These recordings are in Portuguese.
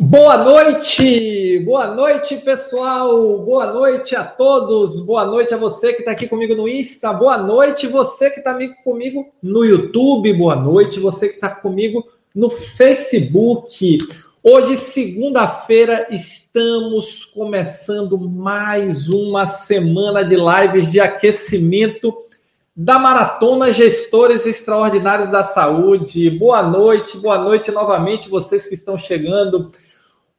Boa noite, boa noite pessoal, boa noite a todos, boa noite a você que está aqui comigo no Insta, boa noite você que está comigo no YouTube, boa noite você que está comigo no Facebook. Hoje, segunda-feira, estamos começando mais uma semana de lives de aquecimento da Maratona Gestores Extraordinários da Saúde. Boa noite, boa noite novamente vocês que estão chegando.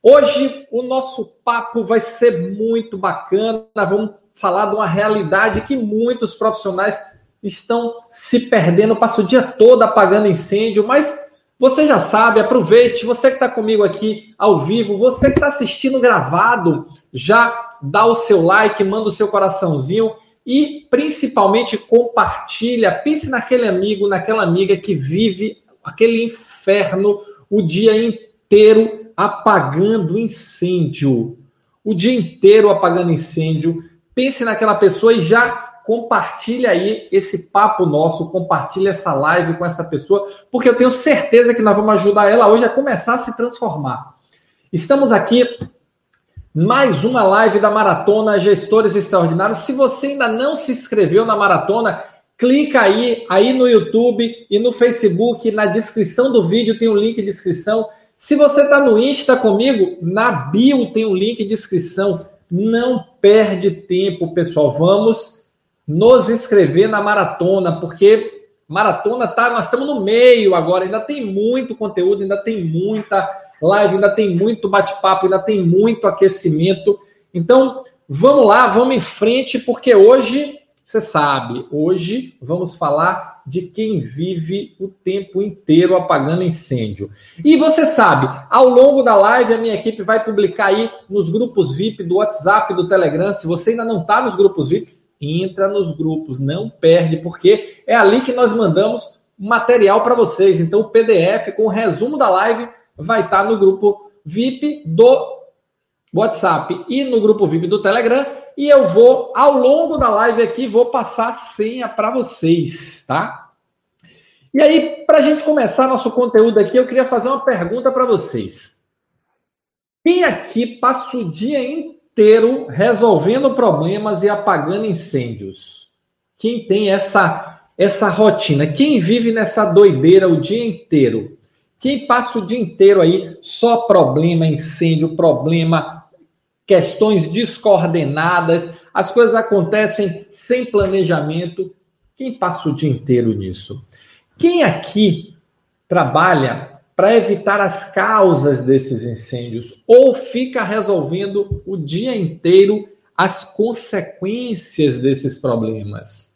Hoje o nosso papo vai ser muito bacana. Vamos falar de uma realidade que muitos profissionais estão se perdendo, passa o dia todo apagando incêndio, mas você já sabe, aproveite, você que está comigo aqui ao vivo, você que está assistindo gravado, já dá o seu like, manda o seu coraçãozinho e principalmente compartilha. Pense naquele amigo, naquela amiga que vive aquele inferno o dia inteiro apagando incêndio. O dia inteiro apagando incêndio. Pense naquela pessoa e já compartilha aí esse papo nosso, compartilha essa live com essa pessoa, porque eu tenho certeza que nós vamos ajudar ela hoje a começar a se transformar. Estamos aqui mais uma live da maratona Gestores Extraordinários. Se você ainda não se inscreveu na maratona, clica aí aí no YouTube e no Facebook, na descrição do vídeo tem um link de inscrição. Se você está no Insta comigo, na bio tem um link de inscrição. Não perde tempo, pessoal. Vamos nos inscrever na maratona, porque maratona tá, nós estamos no meio agora, ainda tem muito conteúdo, ainda tem muita live, ainda tem muito bate-papo, ainda tem muito aquecimento. Então, vamos lá, vamos em frente, porque hoje, você sabe, hoje vamos falar de quem vive o tempo inteiro apagando incêndio. E você sabe, ao longo da live, a minha equipe vai publicar aí nos grupos VIP do WhatsApp, do Telegram. Se você ainda não está nos grupos VIP, entra nos grupos, não perde, porque é ali que nós mandamos material para vocês. Então, o PDF com o resumo da live vai estar tá no grupo VIP do WhatsApp e no grupo VIP do Telegram e eu vou, ao longo da live aqui, vou passar a senha para vocês, tá? E aí, para a gente começar nosso conteúdo aqui, eu queria fazer uma pergunta para vocês. Quem aqui passa o dia inteiro resolvendo problemas e apagando incêndios? Quem tem essa, essa rotina? Quem vive nessa doideira o dia inteiro? Quem passa o dia inteiro aí só problema, incêndio, problema, questões descoordenadas, as coisas acontecem sem planejamento. Quem passa o dia inteiro nisso? Quem aqui trabalha para evitar as causas desses incêndios ou fica resolvendo o dia inteiro as consequências desses problemas?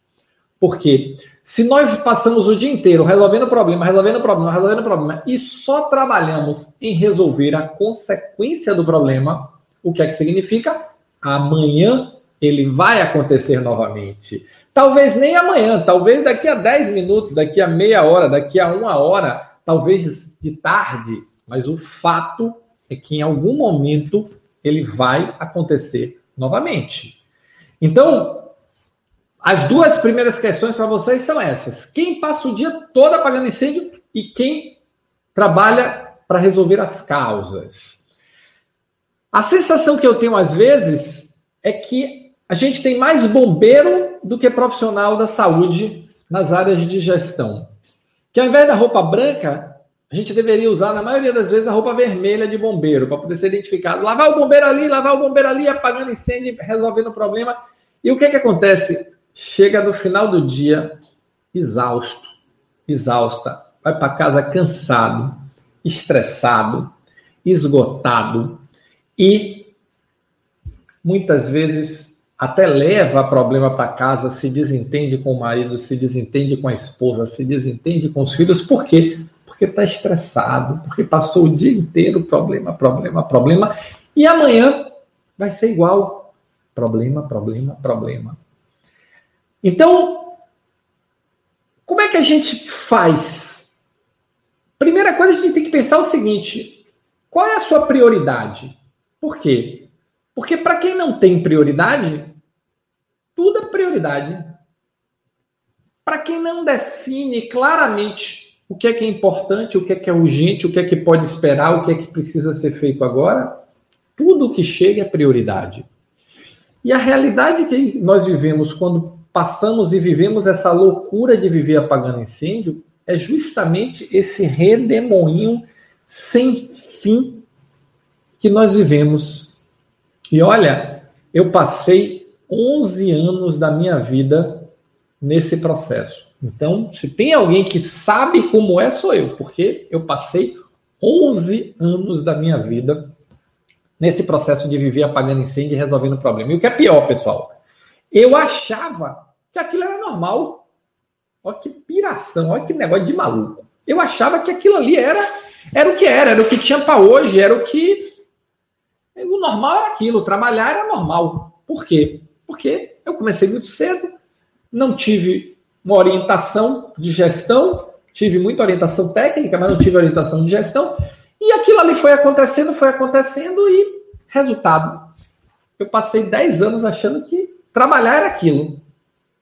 Porque se nós passamos o dia inteiro resolvendo problema, resolvendo problema, resolvendo problema e só trabalhamos em resolver a consequência do problema, o que é que significa? Amanhã ele vai acontecer novamente. Talvez nem amanhã, talvez daqui a 10 minutos, daqui a meia hora, daqui a uma hora, talvez de tarde, mas o fato é que em algum momento ele vai acontecer novamente. Então, as duas primeiras questões para vocês são essas: quem passa o dia todo apagando incêndio e quem trabalha para resolver as causas. A sensação que eu tenho às vezes é que a gente tem mais bombeiro do que profissional da saúde nas áreas de gestão. Que ao invés da roupa branca, a gente deveria usar, na maioria das vezes, a roupa vermelha de bombeiro, para poder ser identificado. Lavar o bombeiro ali, lavar o bombeiro ali, apagando incêndio, resolvendo o problema. E o que, que acontece? Chega no final do dia exausto, exausta, vai para casa cansado, estressado, esgotado, e muitas vezes até leva problema para casa, se desentende com o marido, se desentende com a esposa, se desentende com os filhos, por quê? Porque está estressado, porque passou o dia inteiro problema, problema, problema, e amanhã vai ser igual. Problema, problema, problema. Então, como é que a gente faz? Primeira coisa, a gente tem que pensar o seguinte: qual é a sua prioridade? Por quê? Porque para quem não tem prioridade, tudo é prioridade. Para quem não define claramente o que é que é importante, o que é que é urgente, o que é que pode esperar, o que é que precisa ser feito agora. Tudo que chega é prioridade. E a realidade que nós vivemos quando passamos e vivemos essa loucura de viver apagando incêndio é justamente esse redemoinho sem fim que nós vivemos. E olha, eu passei 11 anos da minha vida nesse processo. Então, se tem alguém que sabe como é, sou eu, porque eu passei 11 anos da minha vida nesse processo de viver apagando incêndio e resolvendo problema. E o que é pior, pessoal, eu achava que aquilo era normal. Olha que piração, olha que negócio de maluco. Eu achava que aquilo ali era, era o que era, era o que tinha para hoje, era o que. O normal era aquilo, trabalhar era normal. Por quê? Porque eu comecei muito cedo, não tive uma orientação de gestão, tive muita orientação técnica, mas não tive orientação de gestão. E aquilo ali foi acontecendo, foi acontecendo e resultado. Eu passei 10 anos achando que trabalhar era aquilo.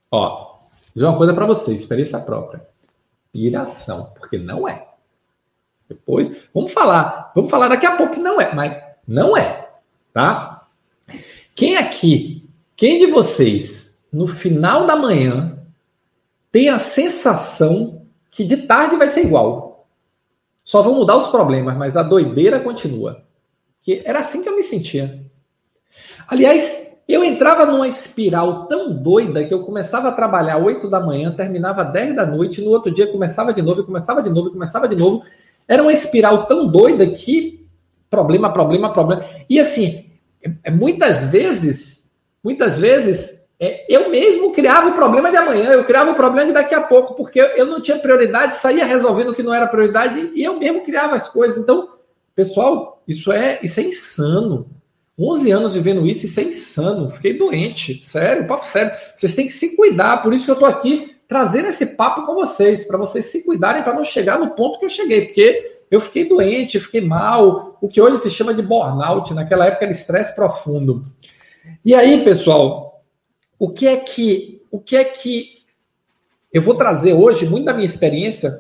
Ó, dizer uma coisa para você, experiência própria. Piração, porque não é. Depois, vamos falar, vamos falar daqui a pouco que não é, mas não é, tá? Quem aqui, quem de vocês, no final da manhã, tem a sensação que de tarde vai ser igual? Só vão mudar os problemas, mas a doideira continua. Que era assim que eu me sentia. Aliás, eu entrava numa espiral tão doida que eu começava a trabalhar 8 da manhã, terminava 10 da noite, no outro dia começava de novo, começava de novo, começava de novo. Era uma espiral tão doida que problema, problema, problema. E assim, é, é muitas vezes, muitas vezes, é, eu mesmo criava o problema de amanhã, eu criava o problema de daqui a pouco, porque eu não tinha prioridade, saía resolvendo o que não era prioridade e eu mesmo criava as coisas. Então, pessoal, isso é, isso é insano. 11 anos vivendo isso, isso é insano. Fiquei doente, sério, papo sério. Vocês têm que se cuidar, por isso que eu tô aqui trazendo esse papo com vocês, para vocês se cuidarem para não chegar no ponto que eu cheguei, porque eu fiquei doente, fiquei mal, o que hoje se chama de burnout, naquela época era estresse profundo. E aí, pessoal, o que é que o que é que eu vou trazer hoje muito da minha experiência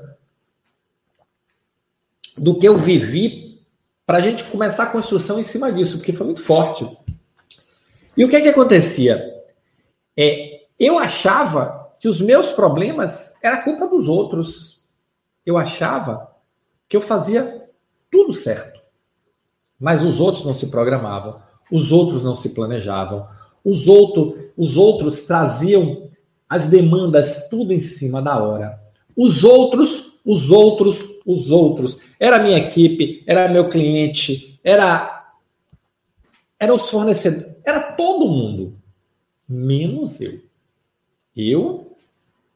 do que eu vivi para a gente começar a construção em cima disso, porque foi muito forte. E o que é que acontecia? É, eu achava que os meus problemas era culpa dos outros. Eu achava que eu fazia tudo certo. Mas os outros não se programavam, os outros não se planejavam, os, outro, os outros traziam as demandas tudo em cima da hora. Os outros, os outros, os outros. Era a minha equipe, era meu cliente, era era os fornecedores, era todo mundo, menos eu. Eu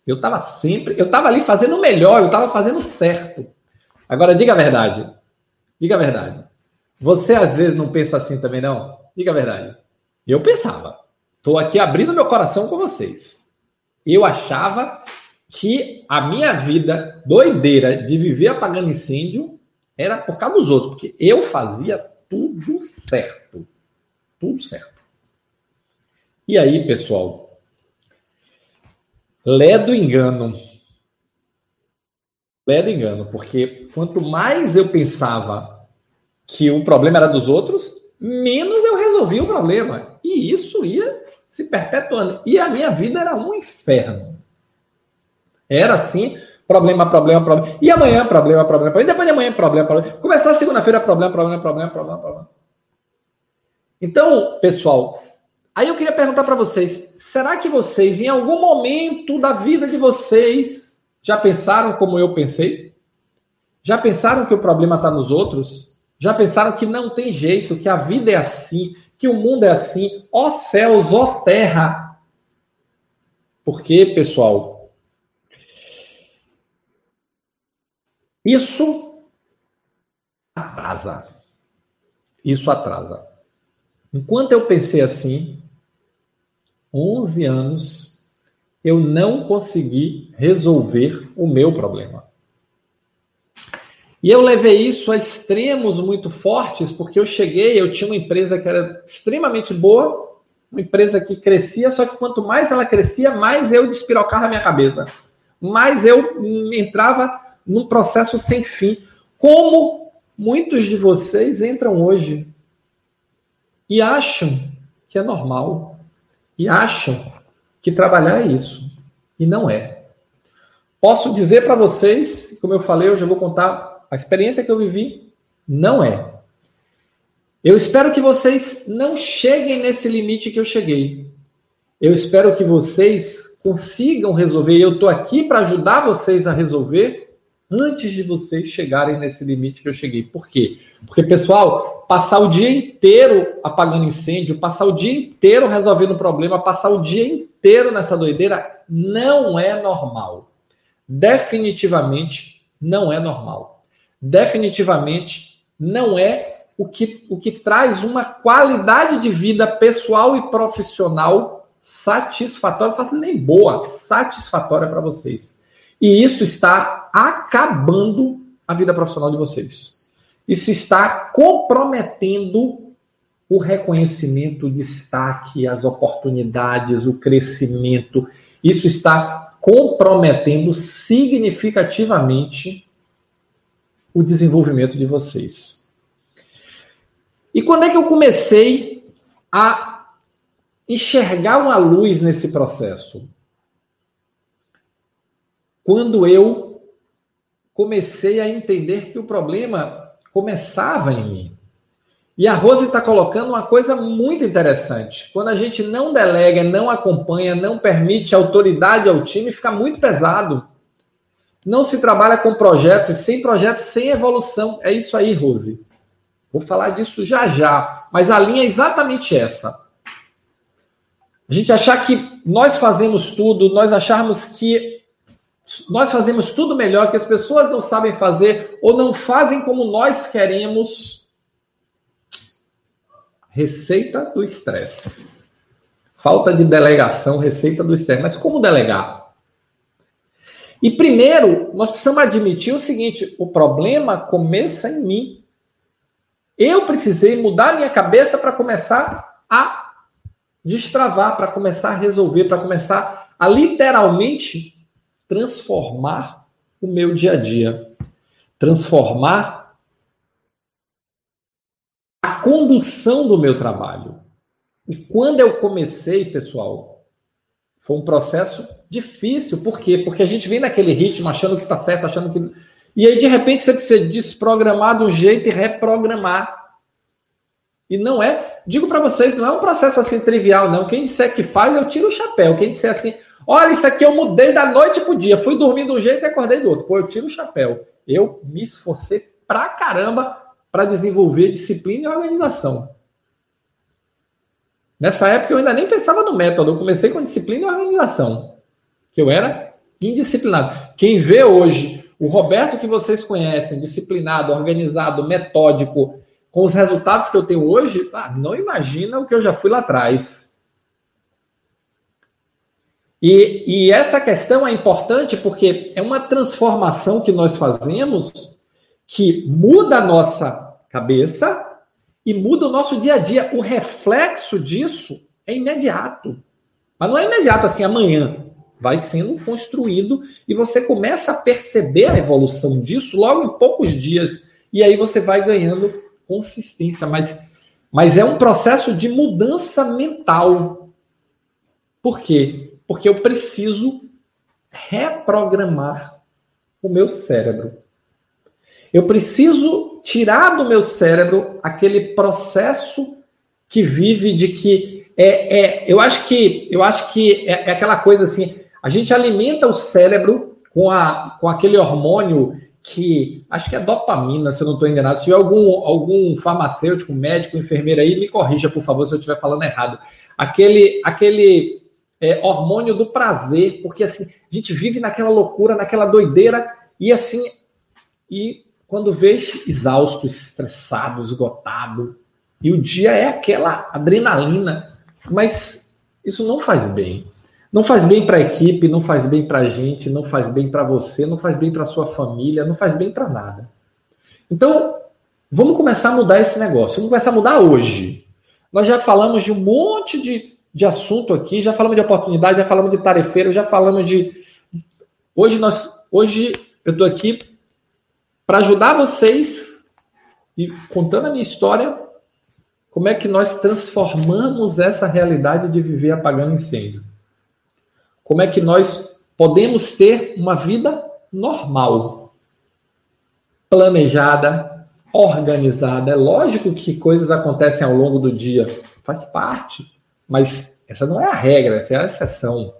eu estava sempre, eu estava ali fazendo o melhor, eu estava fazendo certo. Agora diga a verdade. Diga a verdade. Você às vezes não pensa assim também não? Diga a verdade. Eu pensava. Estou aqui abrindo meu coração com vocês. Eu achava que a minha vida doideira de viver apagando incêndio era por causa dos outros, porque eu fazia tudo certo. Tudo certo. E aí, pessoal, lé do engano. Do engano, porque quanto mais eu pensava que o problema era dos outros, menos eu resolvia o problema. E isso ia se perpetuando. E a minha vida era um inferno. Era assim, problema, problema, problema. E amanhã, problema, problema, problema. E depois de amanhã, problema, problema. Começar segunda-feira, problema, problema, problema, problema, problema. Então, pessoal, aí eu queria perguntar para vocês: será que vocês, em algum momento da vida de vocês, já pensaram como eu pensei? Já pensaram que o problema está nos outros? Já pensaram que não tem jeito, que a vida é assim, que o mundo é assim? Ó céus, ó terra! Porque, pessoal, Isso atrasa. Isso atrasa. Enquanto eu pensei assim, 11 anos, eu não consegui resolver o meu problema. E eu levei isso a extremos muito fortes, porque eu cheguei, eu tinha uma empresa que era extremamente boa, uma empresa que crescia, só que quanto mais ela crescia, mais eu despirocava a minha cabeça. Mais eu entrava num processo sem fim, como muitos de vocês entram hoje e acham que é normal, e acham que trabalhar é isso, e não é. Posso dizer para vocês, como eu falei, eu já vou contar a experiência que eu vivi, não é. Eu espero que vocês não cheguem nesse limite que eu cheguei. Eu espero que vocês consigam resolver. Eu estou aqui para ajudar vocês a resolver antes de vocês chegarem nesse limite que eu cheguei. Por quê? Porque, pessoal, passar o dia inteiro apagando incêndio, passar o dia inteiro resolvendo problema, passar o dia inteiro nessa doideira não é normal. Definitivamente não é normal. Definitivamente não é o que, o que traz uma qualidade de vida pessoal e profissional satisfatória, não nem boa, satisfatória para vocês. E isso está acabando a vida profissional de vocês. Isso está comprometendo o reconhecimento, o destaque, as oportunidades, o crescimento. Isso está comprometendo significativamente o desenvolvimento de vocês. E quando é que eu comecei a enxergar uma luz nesse processo? Quando eu comecei a entender que o problema começava em mim. E a Rose está colocando uma coisa muito interessante. Quando a gente não delega, não acompanha, não permite autoridade ao time, fica muito pesado. Não se trabalha com projetos, e sem projetos, sem evolução. É isso aí, Rose. Vou falar disso já já, mas a linha é exatamente essa. A gente achar que nós fazemos tudo, nós acharmos que nós fazemos tudo melhor, que as pessoas não sabem fazer ou não fazem como nós queremos. Receita do estresse. Falta de delegação, receita do estresse. Mas como delegar? E primeiro, nós precisamos admitir o seguinte: o problema começa em mim. Eu precisei mudar minha cabeça para começar a destravar, para começar a resolver, para começar a literalmente transformar o meu dia a dia, transformar a condução do meu trabalho. E quando eu comecei, pessoal, foi um processo difícil. Por quê? Porque a gente vem naquele ritmo achando que está certo, achando que e aí, de repente, você precisa desprogramar do jeito e reprogramar. E não é, digo para vocês, não é um processo assim trivial, não. Quem disser que faz, eu tiro o chapéu. Quem disser assim, olha, isso aqui eu mudei da noite pro dia, fui dormir de um jeito e acordei do outro. Pô, eu tiro o chapéu. Eu me esforcei pra caramba para desenvolver disciplina e organização. Nessa época eu ainda nem pensava no método, eu comecei com disciplina e organização. Que eu era indisciplinado. Quem vê hoje o Roberto que vocês conhecem, disciplinado, organizado, metódico, com os resultados que eu tenho hoje, ah, não imagina o que eu já fui lá atrás. E, e essa questão é importante porque é uma transformação que nós fazemos que muda a nossa cabeça e muda o nosso dia a dia. O reflexo disso é imediato. Mas não é imediato assim amanhã vai sendo construído e você começa a perceber a evolução disso logo em poucos dias e aí você vai ganhando consistência, mas mas é um processo de mudança mental. Por quê? Porque eu preciso reprogramar o meu cérebro. Eu preciso tirar do meu cérebro aquele processo que vive de que é, é eu acho que eu acho que é, é aquela coisa assim a gente alimenta o cérebro com, a, com aquele hormônio que acho que é dopamina, se eu não estou enganado. Se tiver algum, algum farmacêutico, médico, enfermeiro aí, me corrija, por favor, se eu estiver falando errado. Aquele, aquele é, hormônio do prazer, porque assim, a gente vive naquela loucura, naquela doideira, e assim, e quando vê exausto, estressado, esgotado, e o dia é aquela adrenalina, mas isso não faz bem. Não faz bem para a equipe, não faz bem para a gente, não faz bem para você, não faz bem para sua família, não faz bem para nada. Então, vamos começar a mudar esse negócio. Vamos começar a mudar hoje. Nós já falamos de um monte de, de assunto aqui, já falamos de oportunidade, já falamos de tarefeiro, já falamos de. Hoje nós, hoje eu estou aqui para ajudar vocês e contando a minha história, como é que nós transformamos essa realidade de viver apagando incêndio? Como é que nós podemos ter uma vida normal, planejada, organizada? É lógico que coisas acontecem ao longo do dia, faz parte, mas essa não é a regra, essa é a exceção.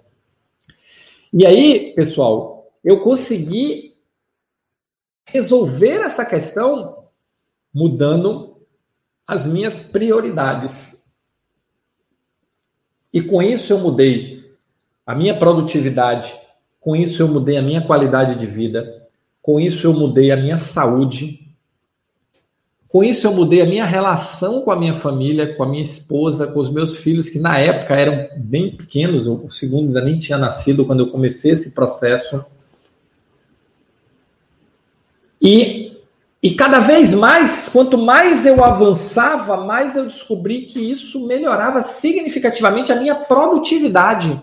E aí, pessoal, eu consegui resolver essa questão mudando as minhas prioridades. E com isso eu mudei a minha produtividade, com isso eu mudei a minha qualidade de vida, com isso eu mudei a minha saúde, com isso eu mudei a minha relação com a minha família, com a minha esposa, com os meus filhos, que na época eram bem pequenos, o segundo ainda nem tinha nascido quando eu comecei esse processo. E, e cada vez mais, quanto mais eu avançava, mais eu descobri que isso melhorava significativamente a minha produtividade.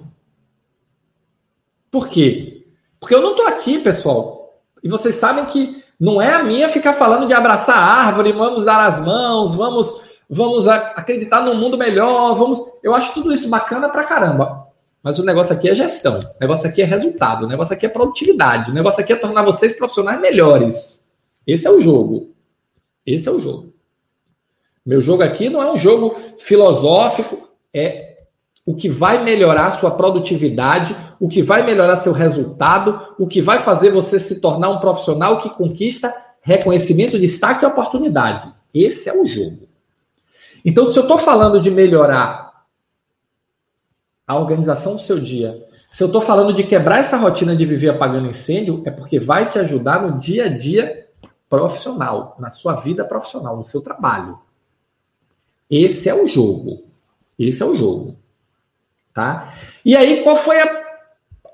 Por quê? Porque eu não estou aqui, pessoal. E vocês sabem que não é a minha ficar falando de abraçar a árvore, vamos dar as mãos, vamos vamos acreditar num mundo melhor, vamos. Eu acho tudo isso bacana pra caramba. Mas o negócio aqui é gestão, o negócio aqui é resultado, o negócio aqui é produtividade, o negócio aqui é tornar vocês profissionais melhores. Esse é o jogo. Esse é o jogo. Meu jogo aqui não é um jogo filosófico, é o que vai melhorar sua produtividade, o que vai melhorar seu resultado, o que vai fazer você se tornar um profissional que conquista reconhecimento, destaque e oportunidade. Esse é o jogo. Então, se eu estou falando de melhorar a organização do seu dia, se eu estou falando de quebrar essa rotina de viver apagando incêndio, é porque vai te ajudar no dia a dia profissional, na sua vida profissional, no seu trabalho. Esse é o jogo. Esse é o jogo. Tá? E aí, qual foi a,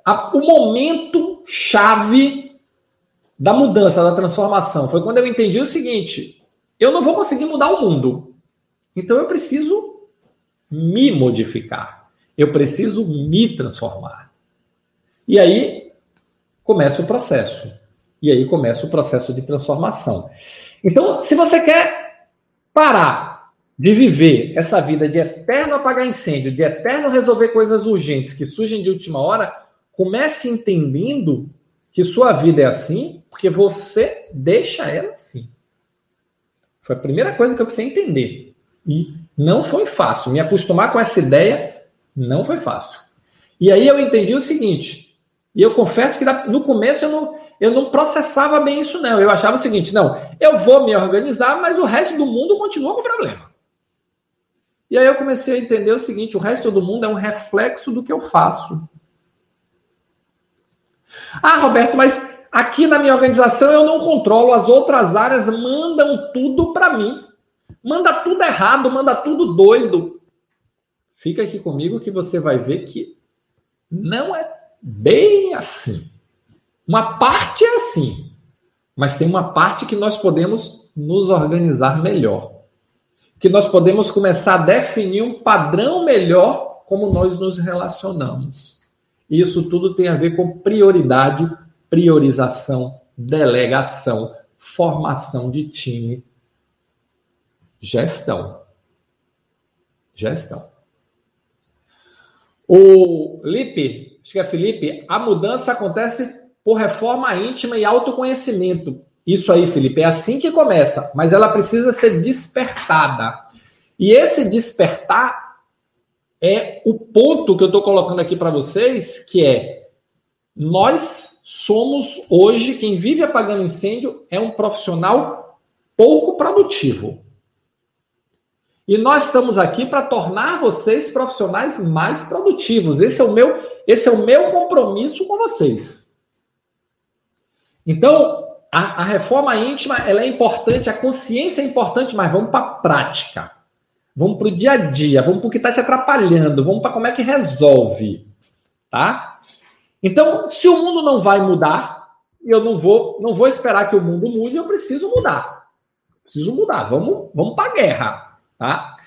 a, o momento chave da mudança, da transformação? Foi quando eu entendi o seguinte: eu não vou conseguir mudar o mundo. Então eu preciso me modificar. Eu preciso me transformar. E aí começa o processo. E aí começa o processo de transformação. Então, se você quer parar de viver essa vida de eterno apagar incêndio, de eterno resolver coisas urgentes que surgem de última hora, comece entendendo que sua vida é assim porque você deixa ela assim. Foi a primeira coisa que eu precisei entender. E não foi fácil. Me acostumar com essa ideia não foi fácil. E aí eu entendi o seguinte, e eu confesso que no começo eu não, eu não processava bem isso, não. Eu achava o seguinte: não, eu vou me organizar, mas o resto do mundo continua com problema. E aí eu comecei a entender o seguinte: o resto do mundo é um reflexo do que eu faço. Ah, Roberto, mas aqui na minha organização eu não controlo, as outras áreas mandam tudo para mim. Manda tudo errado, manda tudo doido. Fica aqui comigo que você vai ver que não é bem assim. Uma parte é assim, mas tem uma parte que nós podemos nos organizar melhor que nós podemos começar a definir um padrão melhor como nós nos relacionamos. Isso tudo tem a ver com prioridade, priorização, delegação, formação de time, gestão. Gestão. O Lipe, acho que é Felipe, a mudança acontece por reforma íntima e autoconhecimento. Isso aí, Felipe, é assim que começa, mas ela precisa ser despertada. E esse despertar é o ponto que eu estou colocando aqui para vocês, que é nós somos hoje quem vive apagando incêndio é um profissional pouco produtivo. E nós estamos aqui para tornar vocês profissionais mais produtivos. Esse é o meu, esse é o meu compromisso com vocês. Então, a, a, reforma íntima ela é importante, a consciência é importante, mas vamos para a prática. Vamos para o dia a dia, vamos para o que está te atrapalhando, vamos para como é que resolve. Tá? Então, se o mundo não vai mudar, eu não vou, não vou esperar que o mundo mude, eu preciso mudar. Preciso mudar, vamos, vamos para a guerra. Tá?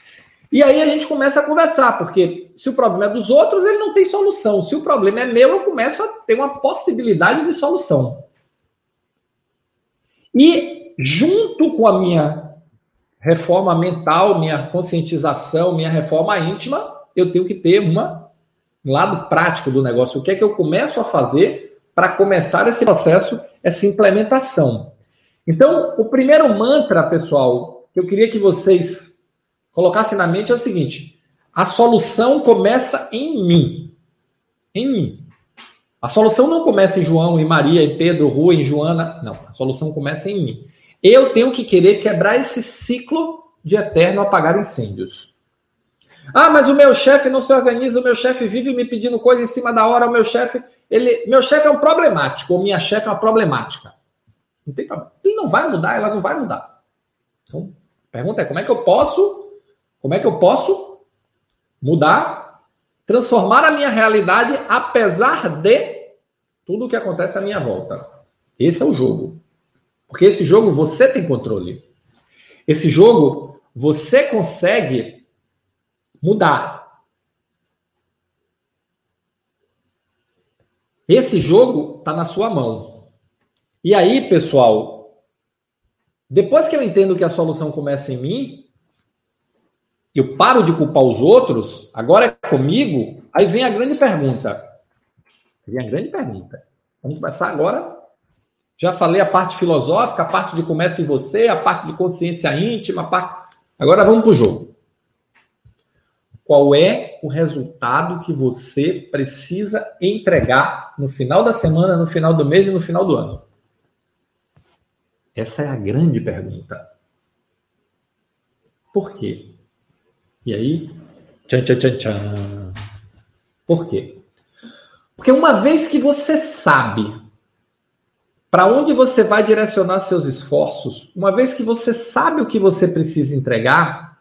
E aí a gente começa a conversar, porque se o problema é dos outros, ele não tem solução. Se o problema é meu, eu começo a ter uma possibilidade de solução. E junto com a minha reforma mental, minha conscientização, minha reforma íntima, eu tenho que ter uma, um lado prático do negócio. O que é que eu começo a fazer para começar esse processo, essa implementação? Então, o primeiro mantra, pessoal, que eu queria que vocês colocassem na mente é o seguinte: a solução começa em mim. Em mim. A solução não começa em João, em Maria, em Pedro, Rua, em Joana. Não, a solução começa em mim. Eu tenho que querer quebrar esse ciclo de eterno apagar incêndios. Ah, mas o meu chefe não se organiza, o meu chefe vive me pedindo coisa em cima da hora, o meu chefe, ele, meu chefe é um problemático, ou minha chefe é uma problemática. Não tem problema. Ele não vai mudar, ela não vai mudar. Então, a pergunta é como é que eu posso, como é que eu posso mudar, transformar a minha realidade apesar de tudo o que acontece à minha volta. Esse é o jogo. Porque esse jogo você tem controle. Esse jogo você consegue mudar. Esse jogo está na sua mão. E aí, pessoal, depois que eu entendo que a solução começa em mim, eu paro de culpar os outros, agora é comigo, aí vem a grande pergunta. Vem a grande pergunta. Vamos começar agora. Já falei a parte filosófica, a parte de começa em você, a parte de consciência íntima, parte... agora vamos para o jogo. Qual é o resultado que você precisa entregar no final da semana, no final do mês e no final do ano? Essa é a grande pergunta. Por quê? E aí, tchan, tchan, tchan, tchan. Por quê? Porque uma vez que você sabe para onde você vai direcionar seus esforços, uma vez que você sabe o que você precisa entregar,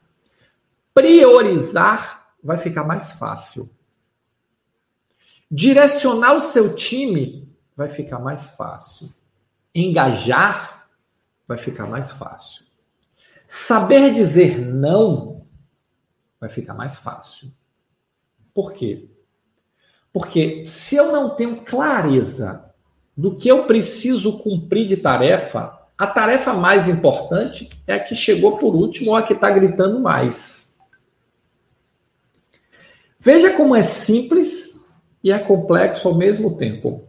priorizar vai ficar mais fácil. Direcionar o seu time vai ficar mais fácil. Engajar vai ficar mais fácil. Saber dizer não vai ficar mais fácil. Por quê? Porque se eu não tenho clareza do que eu preciso cumprir de tarefa, a tarefa mais importante é a que chegou por último ou a que está gritando mais. Veja como é simples e é complexo ao mesmo tempo.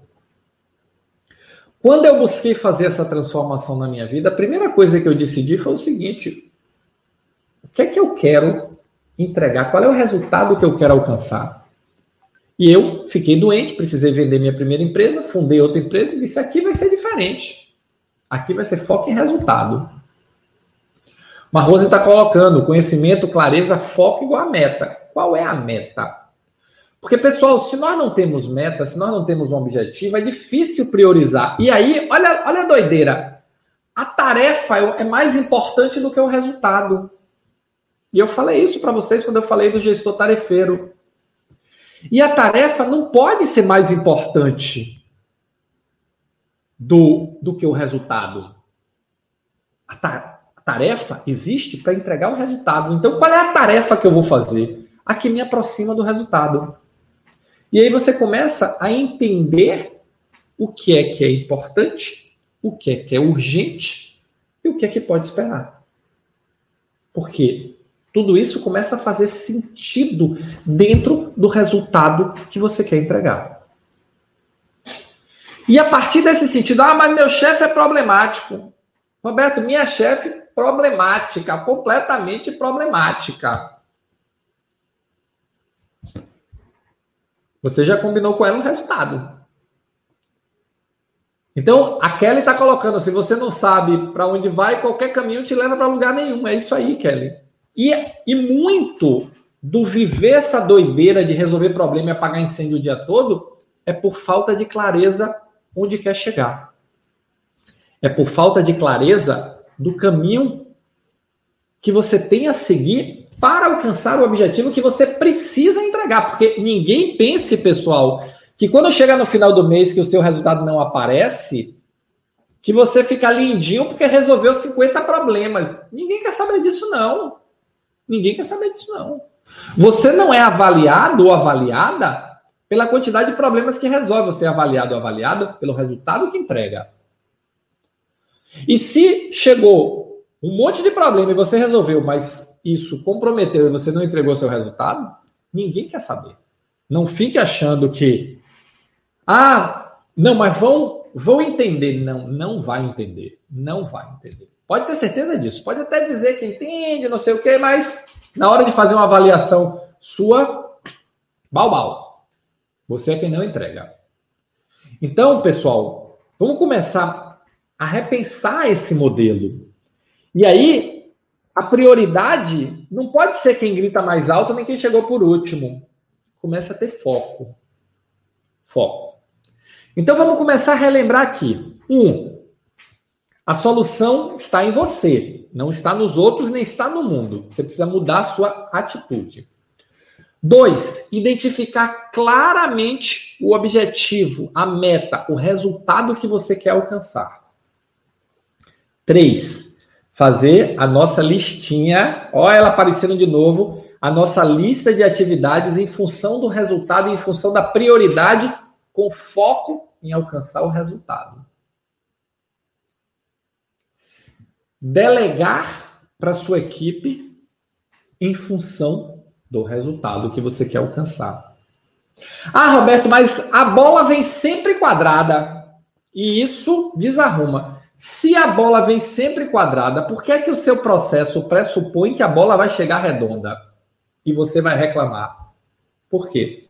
Quando eu busquei fazer essa transformação na minha vida, a primeira coisa que eu decidi foi o seguinte: o que é que eu quero entregar? Qual é o resultado que eu quero alcançar? E eu fiquei doente, precisei vender minha primeira empresa, fundei outra empresa e disse: aqui vai ser diferente. Aqui vai ser foco em resultado. Marrose está colocando conhecimento, clareza, foco igual a meta. Qual é a meta? Porque, pessoal, se nós não temos meta, se nós não temos um objetivo, é difícil priorizar. E aí, olha, olha a doideira. A tarefa é mais importante do que o resultado. E eu falei isso para vocês quando eu falei do gestor tarefeiro. E a tarefa não pode ser mais importante do, do que o resultado. A, ta, a tarefa existe para entregar o resultado. Então, qual é a tarefa que eu vou fazer? A que me aproxima do resultado. E aí você começa a entender o que é que é importante, o que é que é urgente e o que é que pode esperar. Porque tudo isso começa a fazer sentido dentro do resultado que você quer entregar. E a partir desse sentido, ah, mas meu chefe é problemático. Roberto, minha chefe problemática, completamente problemática. Você já combinou com ela o resultado. Então, a Kelly está colocando, se você não sabe para onde vai, qualquer caminho te leva para lugar nenhum. É isso aí, Kelly. E, e muito do viver essa doideira de resolver problema e apagar incêndio o dia todo é por falta de clareza onde quer chegar. É por falta de clareza do caminho que você tem a seguir para alcançar o objetivo que você precisa entregar. Porque ninguém pense, pessoal, que quando chega no final do mês que o seu resultado não aparece, que você fica lindinho porque resolveu 50 problemas. Ninguém quer saber disso, não. Ninguém quer saber disso, não. Você não é avaliado ou avaliada pela quantidade de problemas que resolve. Você é avaliado ou avaliada pelo resultado que entrega. E se chegou um monte de problema e você resolveu, mas isso comprometeu e você não entregou seu resultado, ninguém quer saber. Não fique achando que ah, não, mas vão vão entender, não, não vai entender, não vai entender. Pode ter certeza disso. Pode até dizer que entende, não sei o quê, mas na hora de fazer uma avaliação sua, bal bal. Você é quem não entrega. Então, pessoal, vamos começar a repensar esse modelo. E aí, a prioridade não pode ser quem grita mais alto nem quem chegou por último. Começa a ter foco. Foco. Então vamos começar a relembrar aqui. Um, a solução está em você, não está nos outros nem está no mundo. Você precisa mudar a sua atitude. Dois, identificar claramente o objetivo, a meta, o resultado que você quer alcançar. Três, fazer a nossa listinha, olha ela aparecendo de novo, a nossa lista de atividades em função do resultado, em função da prioridade, com foco em alcançar o resultado. Delegar para sua equipe em função do resultado que você quer alcançar. Ah, Roberto, mas a bola vem sempre quadrada e isso desarruma. Se a bola vem sempre quadrada, por que é que o seu processo pressupõe que a bola vai chegar redonda? E você vai reclamar. Por quê?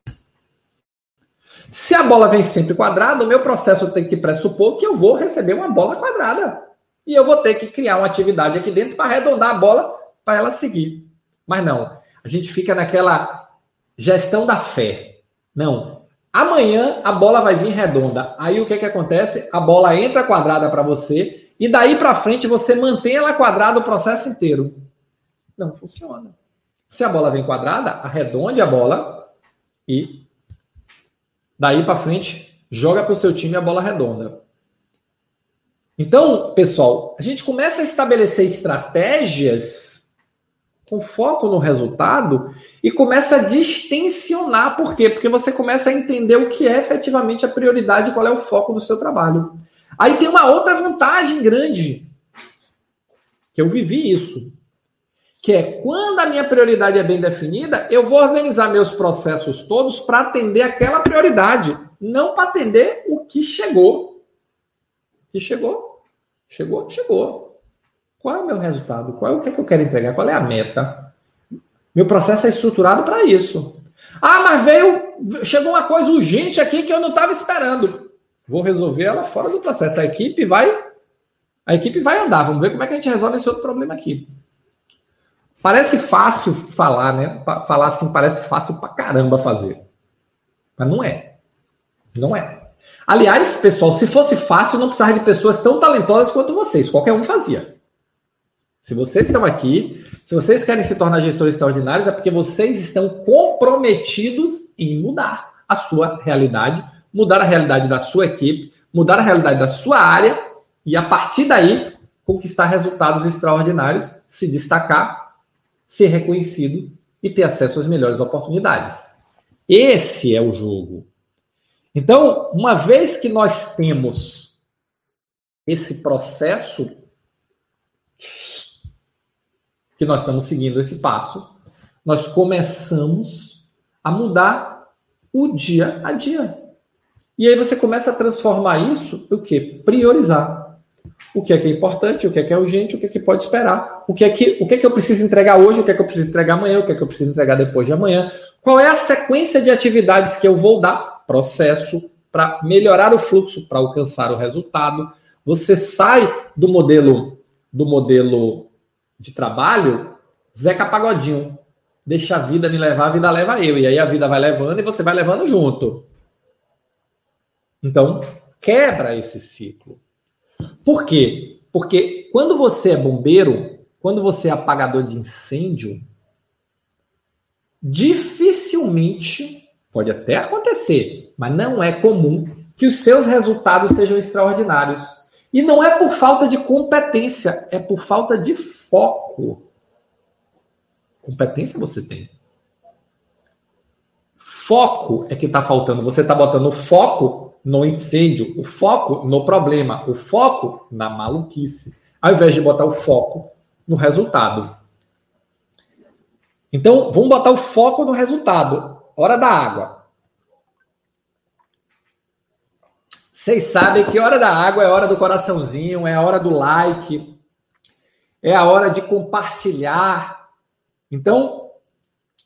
Se a bola vem sempre quadrada, o meu processo tem que pressupor que eu vou receber uma bola quadrada. E eu vou ter que criar uma atividade aqui dentro para arredondar a bola para ela seguir. Mas não. A gente fica naquela gestão da fé. Não. Amanhã a bola vai vir redonda. Aí o que que acontece? A bola entra quadrada para você e daí para frente você mantém ela quadrada o processo inteiro. Não funciona. Se a bola vem quadrada, arredonde a bola e daí para frente joga para o seu time a bola redonda. Então, pessoal, a gente começa a estabelecer estratégias com foco no resultado e começa a distensionar. Por quê? Porque você começa a entender o que é efetivamente a prioridade, qual é o foco do seu trabalho. Aí tem uma outra vantagem grande, que eu vivi isso, que é quando a minha prioridade é bem definida, eu vou organizar meus processos todos para atender aquela prioridade, não para atender o que chegou. Que chegou, chegou, chegou. Qual é o meu resultado? Qual é o que, é que eu quero entregar? Qual é a meta? Meu processo é estruturado para isso. Ah, mas veio, chegou uma coisa urgente aqui que eu não estava esperando. Vou resolver ela fora do processo. A equipe vai, a equipe vai andar. Vamos ver como é que a gente resolve esse outro problema aqui. Parece fácil falar, né? Falar assim parece fácil pra caramba fazer. Mas não é. Não é. Aliás, pessoal, se fosse fácil, não precisava de pessoas tão talentosas quanto vocês. Qualquer um fazia. Se vocês estão aqui, se vocês querem se tornar gestores extraordinários, é porque vocês estão comprometidos em mudar a sua realidade, mudar a realidade da sua equipe, mudar a realidade da sua área e a partir daí conquistar resultados extraordinários, se destacar, ser reconhecido e ter acesso às melhores oportunidades. Esse é o jogo. Então, uma vez que nós temos esse processo que nós estamos seguindo esse passo, nós começamos a mudar o dia a dia. E aí você começa a transformar isso o que? Priorizar. O que é que é importante, o que é que é urgente, o que é que pode esperar, o que é que, o que, é que eu preciso entregar hoje, o que é que eu preciso entregar amanhã, o que é que eu preciso entregar depois de amanhã. Qual é a sequência de atividades que eu vou dar? Processo para melhorar o fluxo, para alcançar o resultado. Você sai do modelo do modelo de trabalho, Zeca Pagodinho. Deixa a vida me levar, a vida leva eu. E aí a vida vai levando e você vai levando junto. Então, quebra esse ciclo. Por quê? Porque quando você é bombeiro, quando você é apagador de incêndio, dificilmente, pode até acontecer, mas não é comum que os seus resultados sejam extraordinários. E não é por falta de competência, é por falta de foco. Competência você tem. Foco é que está faltando. Você está botando foco no incêndio, o foco no problema, o foco na maluquice, ao invés de botar o foco no resultado. Então, vamos botar o foco no resultado. Hora da água. Vocês sabem que hora da água é hora do coraçãozinho, é a hora do like, é a hora de compartilhar. Então,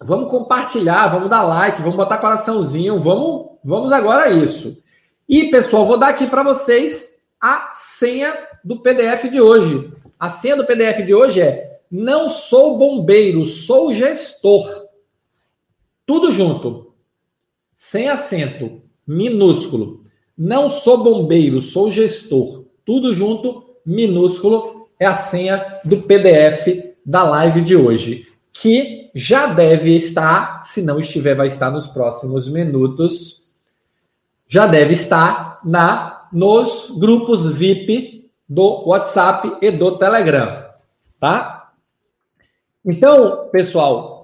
vamos compartilhar, vamos dar like, vamos botar coraçãozinho, vamos, vamos agora a isso. E, pessoal, vou dar aqui para vocês a senha do PDF de hoje. A senha do PDF de hoje é: não sou bombeiro, sou gestor. Tudo junto. Sem acento, minúsculo. Não sou bombeiro, sou gestor. Tudo junto, minúsculo. É a senha do PDF da live de hoje, que já deve estar, se não estiver, vai estar nos próximos minutos já deve estar na nos grupos VIP do WhatsApp e do Telegram, tá? Então, pessoal,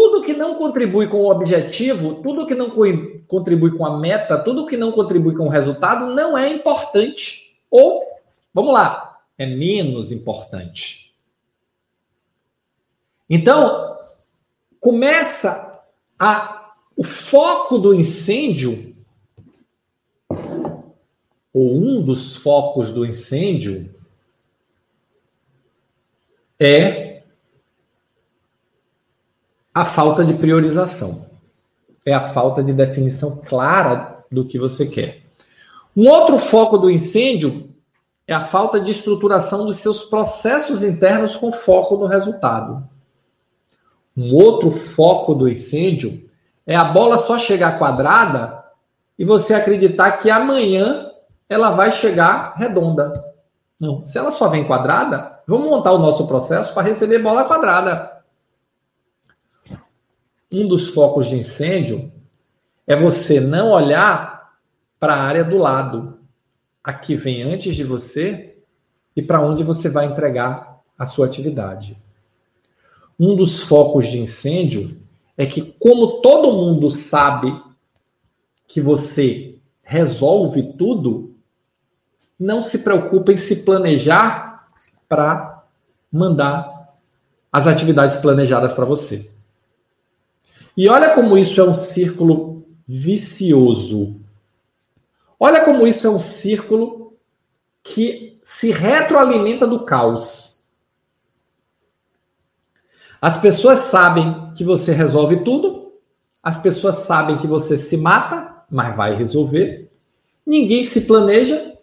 tudo que não contribui com o objetivo, tudo que não contribui com a meta, tudo que não contribui com o resultado não é importante. Ou, vamos lá, é menos importante. Então, começa a o foco do incêndio ou um dos focos do incêndio é a falta de priorização. É a falta de definição clara do que você quer. Um outro foco do incêndio é a falta de estruturação dos seus processos internos com foco no resultado. Um outro foco do incêndio é a bola só chegar quadrada e você acreditar que amanhã ela vai chegar redonda. Não, se ela só vem quadrada, vamos montar o nosso processo para receber bola quadrada. Um dos focos de incêndio é você não olhar para a área do lado, a que vem antes de você e para onde você vai entregar a sua atividade. Um dos focos de incêndio é que, como todo mundo sabe que você resolve tudo, não se preocupa em se planejar para mandar as atividades planejadas para você. E olha como isso é um círculo vicioso. Olha como isso é um círculo que se retroalimenta do caos. As pessoas sabem que você resolve tudo, as pessoas sabem que você se mata, mas vai resolver. Ninguém se planeja,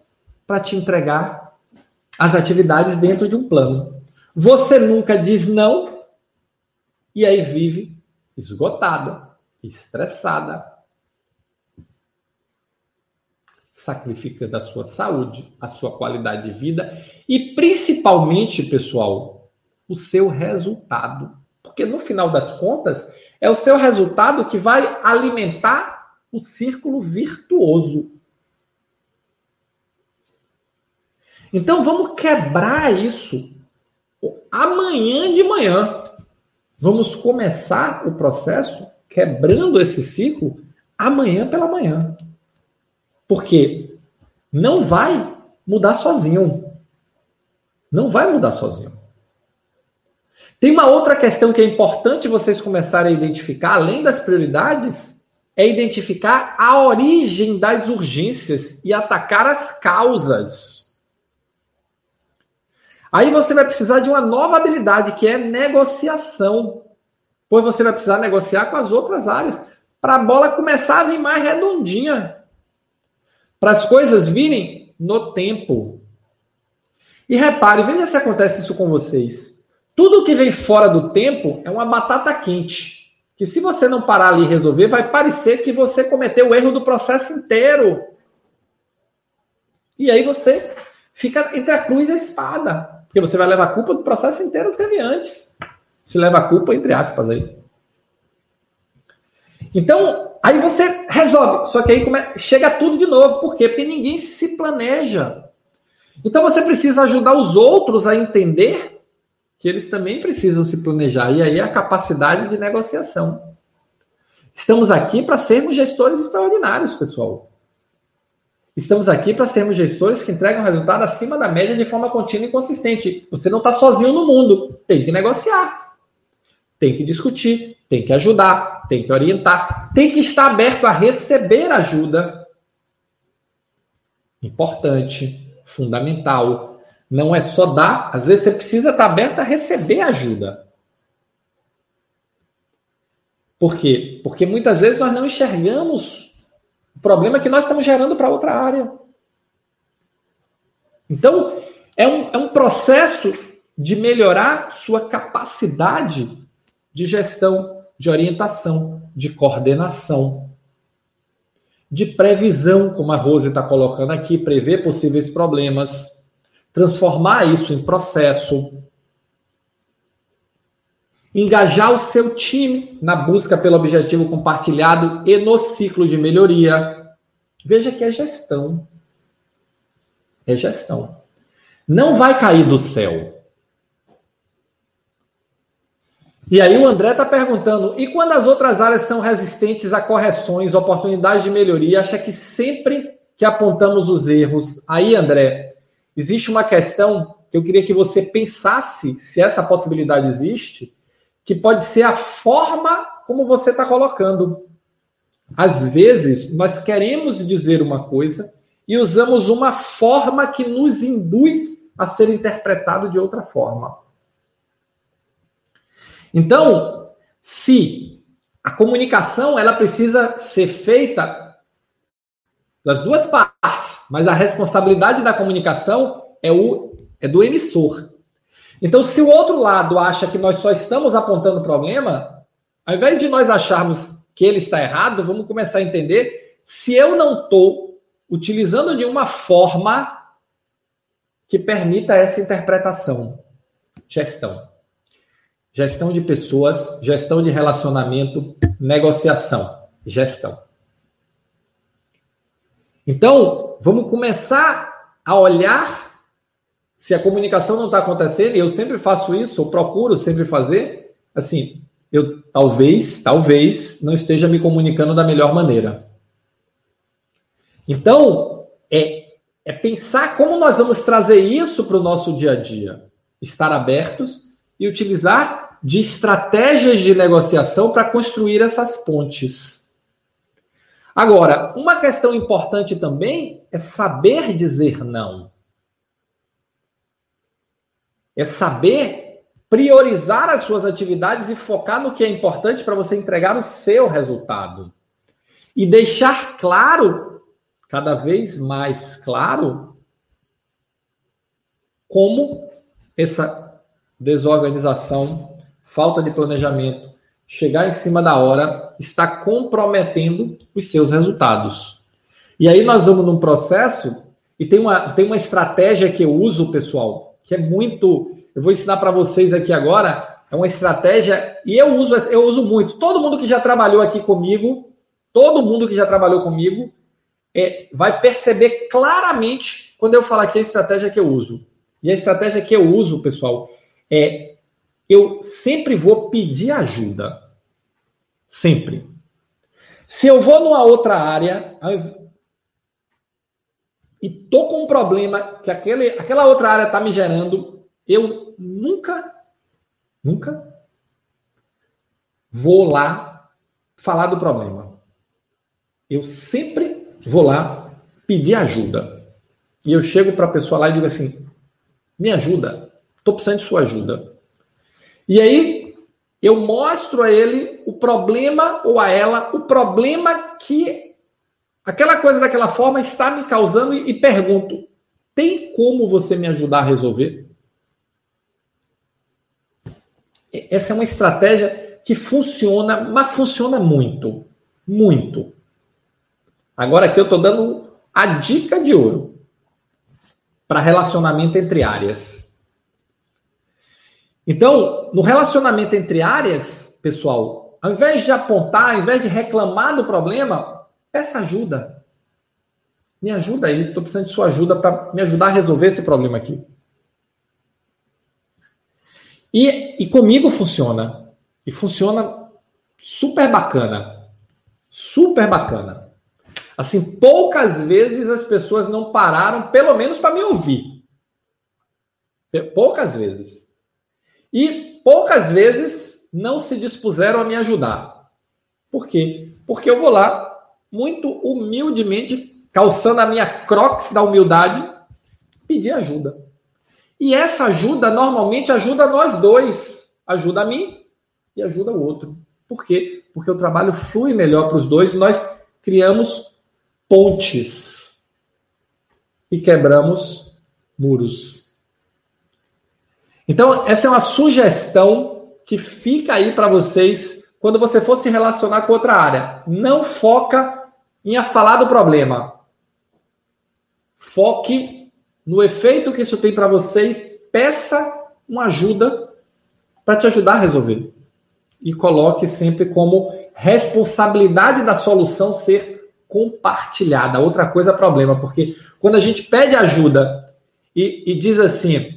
para te entregar as atividades dentro de um plano. Você nunca diz não e aí vive esgotada, estressada, sacrificando a sua saúde, a sua qualidade de vida e principalmente, pessoal, o seu resultado. Porque no final das contas, é o seu resultado que vai alimentar o círculo virtuoso. Então vamos quebrar isso amanhã de manhã. Vamos começar o processo quebrando esse ciclo amanhã pela manhã. Porque não vai mudar sozinho. Não vai mudar sozinho. Tem uma outra questão que é importante vocês começarem a identificar, além das prioridades, é identificar a origem das urgências e atacar as causas. Aí você vai precisar de uma nova habilidade, que é negociação. Pois você vai precisar negociar com as outras áreas para a bola começar a vir mais redondinha. Para as coisas virem no tempo. E repare, veja se acontece isso com vocês. Tudo que vem fora do tempo é uma batata quente. Que se você não parar ali e resolver, vai parecer que você cometeu o erro do processo inteiro. E aí você fica entre a cruz e a espada. Porque você vai levar a culpa do processo inteiro que teve antes. Se leva a culpa, entre aspas, aí. Então, aí você resolve. Só que aí come... chega tudo de novo. Por quê? Porque ninguém se planeja. Então você precisa ajudar os outros a entender que eles também precisam se planejar. E aí a capacidade de negociação. Estamos aqui para sermos gestores extraordinários, pessoal. Estamos aqui para sermos gestores que entregam resultado acima da média de forma contínua e consistente. Você não está sozinho no mundo. Tem que negociar, tem que discutir, tem que ajudar, tem que orientar, tem que estar aberto a receber ajuda. Importante, fundamental. Não é só dar, às vezes você precisa estar aberto a receber ajuda. Por quê? Porque muitas vezes nós não enxergamos o problema que nós estamos gerando para outra área. Então, é um, é um processo de melhorar sua capacidade de gestão, de orientação, de coordenação, de previsão, como a Rose está colocando aqui, prever possíveis problemas, transformar isso em processo, engajar o seu time na busca pelo objetivo compartilhado e no ciclo de melhoria. Veja que é gestão. É gestão. Não vai cair do céu. E aí o André está perguntando: e quando as outras áreas são resistentes a correções, oportunidades de melhoria, acha que sempre que apontamos os erros, aí, André, existe uma questão que eu queria que você pensasse se essa possibilidade existe, que pode ser a forma como você está colocando. Às vezes, nós queremos dizer uma coisa e usamos uma forma que nos induz a ser interpretado de outra forma. Então, se a comunicação ela precisa ser feita das duas partes, mas a responsabilidade da comunicação é, o, é do emissor. Então, se o outro lado acha que nós só estamos apontando o problema, ao invés de nós acharmos que ele está errado, vamos começar a entender se eu não estou utilizando de uma forma que permita essa interpretação. Gestão. Gestão de pessoas, gestão de relacionamento, negociação. Gestão. Então, vamos começar a olhar se a comunicação não está acontecendo, e eu sempre faço isso, ou procuro sempre fazer, assim, eu talvez, talvez não esteja me comunicando da melhor maneira. Então, é, é pensar como nós vamos trazer isso para o nosso dia a dia. Estar abertos e utilizar de estratégias de negociação para construir essas pontes. Agora, uma questão importante também é saber dizer não é saber priorizar as suas atividades e focar no que é importante para você entregar o seu resultado. E deixar claro, cada vez mais claro, como essa desorganização, falta de planejamento, chegar em cima da hora, está comprometendo os seus resultados. E aí nós vamos num processo, e tem uma, tem uma estratégia que eu uso, pessoal, que é muito. Eu vou ensinar para vocês aqui agora. É uma estratégia e eu uso, eu uso muito. Todo mundo que já trabalhou aqui comigo, todo mundo que já trabalhou comigo, é, vai perceber claramente quando eu falar que a estratégia que eu uso. E a estratégia que eu uso, pessoal, é eu sempre vou pedir ajuda. Sempre. Se eu vou numa outra área, e tô com um problema que aquele, aquela outra área está me gerando, eu nunca, nunca vou lá falar do problema. Eu sempre vou lá pedir ajuda. E eu chego para a pessoa lá e digo assim: me ajuda, estou precisando de sua ajuda. E aí eu mostro a ele o problema ou a ela o problema que aquela coisa daquela forma está me causando e, e pergunto: tem como você me ajudar a resolver? Essa é uma estratégia que funciona, mas funciona muito. Muito. Agora aqui eu estou dando a dica de ouro para relacionamento entre áreas. Então, no relacionamento entre áreas, pessoal, ao invés de apontar, ao invés de reclamar do problema, Peça ajuda. Me ajuda aí, estou precisando de sua ajuda para me ajudar a resolver esse problema aqui. E, e comigo funciona. E funciona super bacana. Super bacana. Assim, poucas vezes as pessoas não pararam, pelo menos para me ouvir. Poucas vezes. E poucas vezes não se dispuseram a me ajudar. Por quê? Porque eu vou lá, muito humildemente, calçando a minha crocs da humildade, pedir ajuda. E essa ajuda normalmente ajuda nós dois. Ajuda a mim e ajuda o outro. Por quê? Porque o trabalho flui melhor para os dois e nós criamos pontes e quebramos muros. Então, essa é uma sugestão que fica aí para vocês quando você for se relacionar com outra área. Não foca em falar do problema. Foque no efeito que isso tem para você e peça uma ajuda para te ajudar a resolver. E coloque sempre como responsabilidade da solução ser compartilhada. Outra coisa é problema, porque quando a gente pede ajuda e, e diz assim,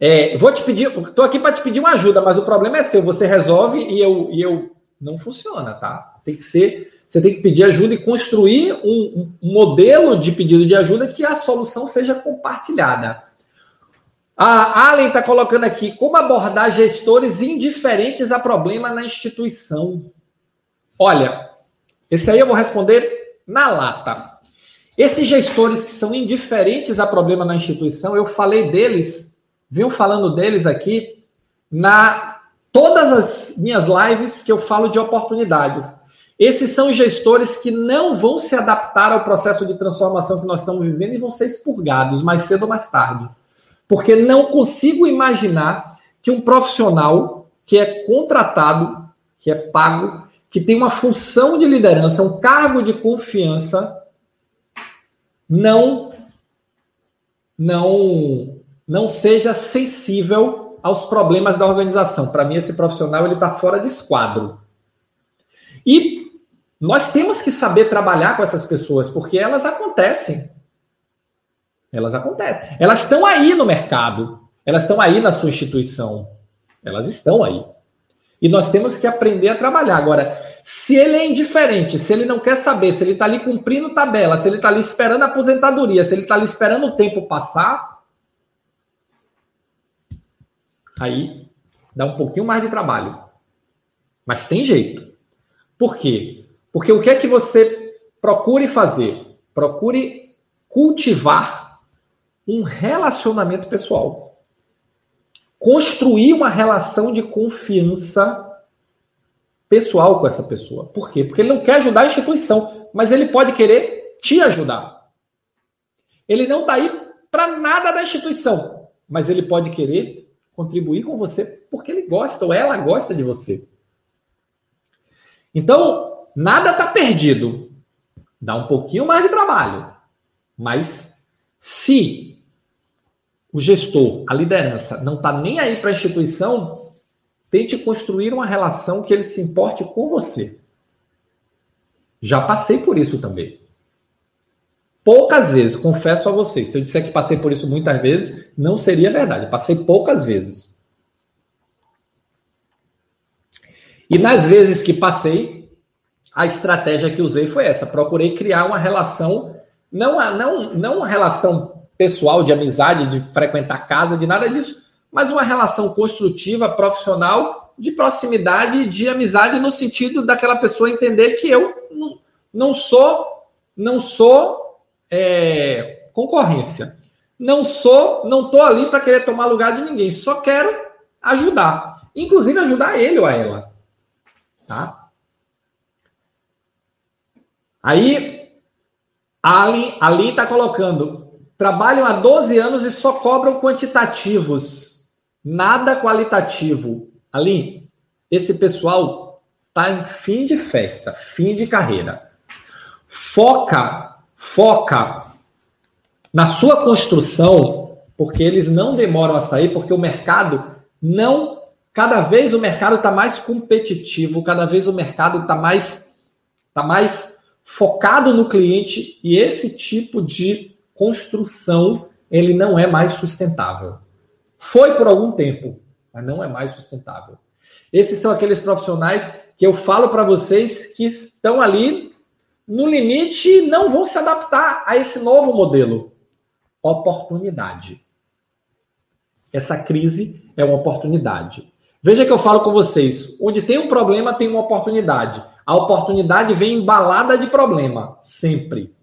é, vou te pedir, estou aqui para te pedir uma ajuda, mas o problema é seu, você resolve e eu, e eu não funciona, tá? Tem que ser, você tem que pedir ajuda e construir um, um modelo de pedido de ajuda que a solução seja compartilhada. A Allen está colocando aqui como abordar gestores indiferentes a problema na instituição. Olha, esse aí eu vou responder na lata. Esses gestores que são indiferentes a problema na instituição, eu falei deles, venho falando deles aqui na todas as minhas lives que eu falo de oportunidades. Esses são gestores que não vão se adaptar ao processo de transformação que nós estamos vivendo e vão ser expurgados mais cedo ou mais tarde. Porque não consigo imaginar que um profissional que é contratado, que é pago, que tem uma função de liderança, um cargo de confiança, não não não seja sensível aos problemas da organização. Para mim, esse profissional ele está fora de esquadro. E nós temos que saber trabalhar com essas pessoas, porque elas acontecem. Elas acontecem. Elas estão aí no mercado. Elas estão aí na sua instituição. Elas estão aí. E nós temos que aprender a trabalhar. Agora, se ele é indiferente, se ele não quer saber, se ele está ali cumprindo tabela, se ele está ali esperando a aposentadoria, se ele está ali esperando o tempo passar, aí dá um pouquinho mais de trabalho. Mas tem jeito. Por quê? Porque o que é que você procure fazer? Procure cultivar um relacionamento pessoal. Construir uma relação de confiança pessoal com essa pessoa. Por quê? Porque ele não quer ajudar a instituição, mas ele pode querer te ajudar. Ele não está aí para nada da instituição, mas ele pode querer contribuir com você porque ele gosta ou ela gosta de você. Então, nada está perdido. Dá um pouquinho mais de trabalho, mas se o gestor, a liderança, não está nem aí para a instituição, tente construir uma relação que ele se importe com você. Já passei por isso também. Poucas vezes, confesso a vocês. Se eu disser que passei por isso muitas vezes, não seria verdade. Passei poucas vezes. E nas vezes que passei, a estratégia que usei foi essa: procurei criar uma relação, não, não, não uma relação pessoal, de amizade, de frequentar casa, de nada disso, mas uma relação construtiva, profissional, de proximidade, de amizade, no sentido daquela pessoa entender que eu não, não sou, não sou é, concorrência. Não sou, não tô ali para querer tomar lugar de ninguém, só quero ajudar. Inclusive ajudar ele ou ela. Tá? Aí, Ali, Ali está colocando trabalham há 12 anos e só cobram quantitativos, nada qualitativo. Ali, esse pessoal tá em fim de festa, fim de carreira. Foca, foca na sua construção, porque eles não demoram a sair, porque o mercado não, cada vez o mercado está mais competitivo, cada vez o mercado está mais, tá mais focado no cliente e esse tipo de construção, ele não é mais sustentável. Foi por algum tempo, mas não é mais sustentável. Esses são aqueles profissionais que eu falo para vocês que estão ali no limite, não vão se adaptar a esse novo modelo. Oportunidade. Essa crise é uma oportunidade. Veja que eu falo com vocês: onde tem um problema, tem uma oportunidade. A oportunidade vem embalada de problema. Sempre.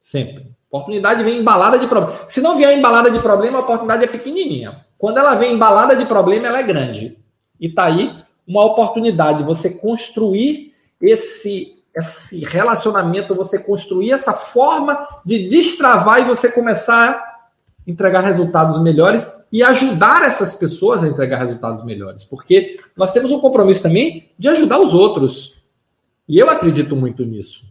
Sempre. Oportunidade vem embalada de problema. Se não vier embalada de problema, a oportunidade é pequenininha. Quando ela vem embalada de problema, ela é grande. E tá aí uma oportunidade de você construir esse esse relacionamento, você construir essa forma de destravar e você começar a entregar resultados melhores e ajudar essas pessoas a entregar resultados melhores, porque nós temos um compromisso também de ajudar os outros. E eu acredito muito nisso.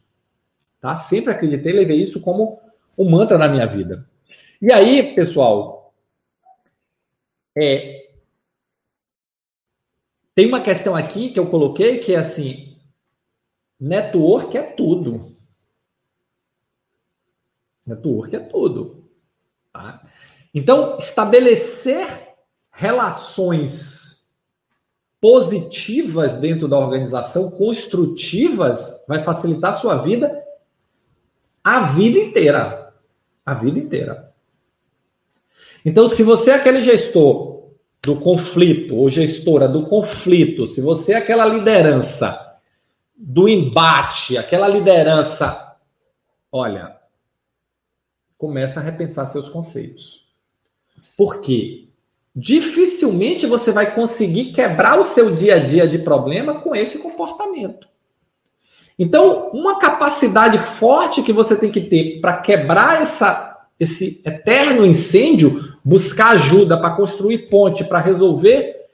Tá? Sempre acreditei, levei isso como um mantra na minha vida. E aí, pessoal, é, tem uma questão aqui que eu coloquei que é assim: network é tudo. Network é tudo. Tá? Então, estabelecer relações positivas dentro da organização, construtivas, vai facilitar a sua vida a vida inteira. A vida inteira. Então, se você é aquele gestor do conflito, ou gestora do conflito, se você é aquela liderança do embate, aquela liderança, olha, começa a repensar seus conceitos. Porque dificilmente você vai conseguir quebrar o seu dia a dia de problema com esse comportamento. Então, uma capacidade forte que você tem que ter para quebrar essa, esse eterno incêndio, buscar ajuda para construir ponte, para resolver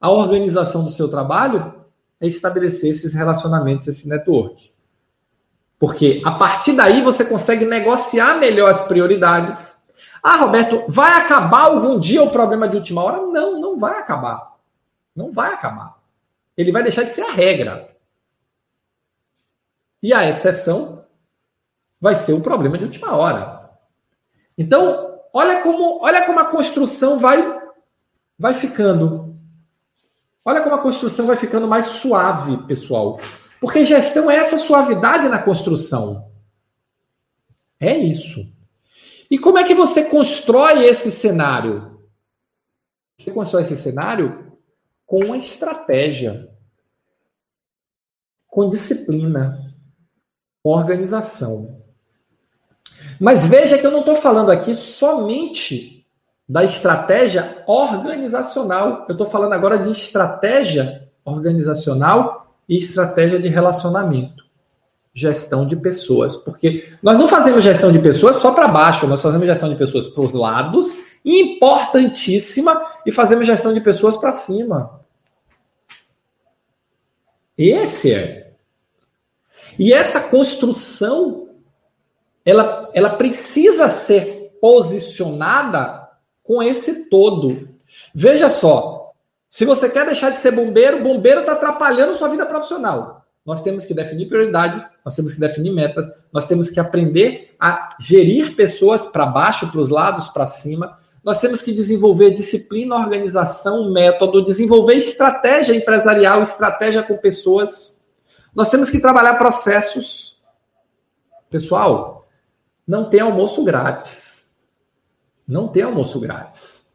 a organização do seu trabalho, é estabelecer esses relacionamentos, esse network. Porque a partir daí você consegue negociar melhor as prioridades. Ah, Roberto, vai acabar algum dia o problema de última hora? Não, não vai acabar. Não vai acabar. Ele vai deixar de ser a regra. E a exceção vai ser o problema de última hora. Então, olha como, olha como a construção vai vai ficando. Olha como a construção vai ficando mais suave, pessoal. Porque gestão é essa suavidade na construção. É isso. E como é que você constrói esse cenário? Você constrói esse cenário com uma estratégia, com disciplina organização. Mas veja que eu não estou falando aqui somente da estratégia organizacional. Eu estou falando agora de estratégia organizacional e estratégia de relacionamento. Gestão de pessoas. Porque nós não fazemos gestão de pessoas só para baixo, nós fazemos gestão de pessoas para os lados, importantíssima, e fazemos gestão de pessoas para cima. Esse é e essa construção, ela, ela precisa ser posicionada com esse todo. Veja só, se você quer deixar de ser bombeiro, bombeiro está atrapalhando sua vida profissional. Nós temos que definir prioridade, nós temos que definir metas, nós temos que aprender a gerir pessoas para baixo, para os lados, para cima. Nós temos que desenvolver disciplina, organização, método, desenvolver estratégia empresarial, estratégia com pessoas. Nós temos que trabalhar processos. Pessoal, não tem almoço grátis. Não tem almoço grátis.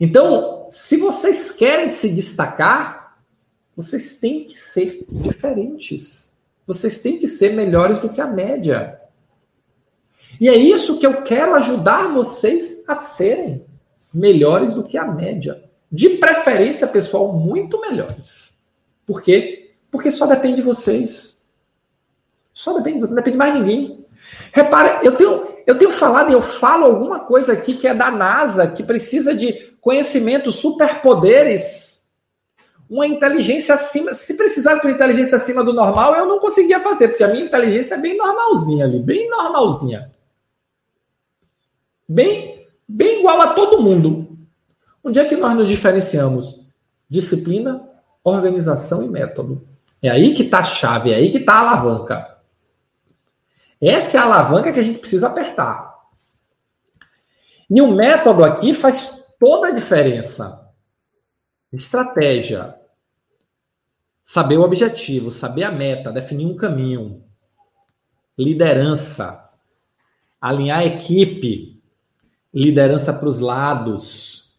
Então, se vocês querem se destacar, vocês têm que ser diferentes. Vocês têm que ser melhores do que a média. E é isso que eu quero ajudar vocês a serem melhores do que a média. De preferência, pessoal, muito melhores. Porque porque só depende de vocês. Só depende de vocês, não depende de mais ninguém. Repara, eu tenho, eu tenho falado e eu falo alguma coisa aqui que é da NASA, que precisa de conhecimento, superpoderes, uma inteligência acima. Se precisasse de uma inteligência acima do normal, eu não conseguia fazer, porque a minha inteligência é bem normalzinha ali, bem normalzinha. Bem, bem igual a todo mundo. Onde é que nós nos diferenciamos? Disciplina, organização e método. É aí que está a chave, é aí que está a alavanca. Essa é a alavanca que a gente precisa apertar. E o método aqui faz toda a diferença. Estratégia. Saber o objetivo, saber a meta, definir um caminho. Liderança. Alinhar a equipe. Liderança para os lados.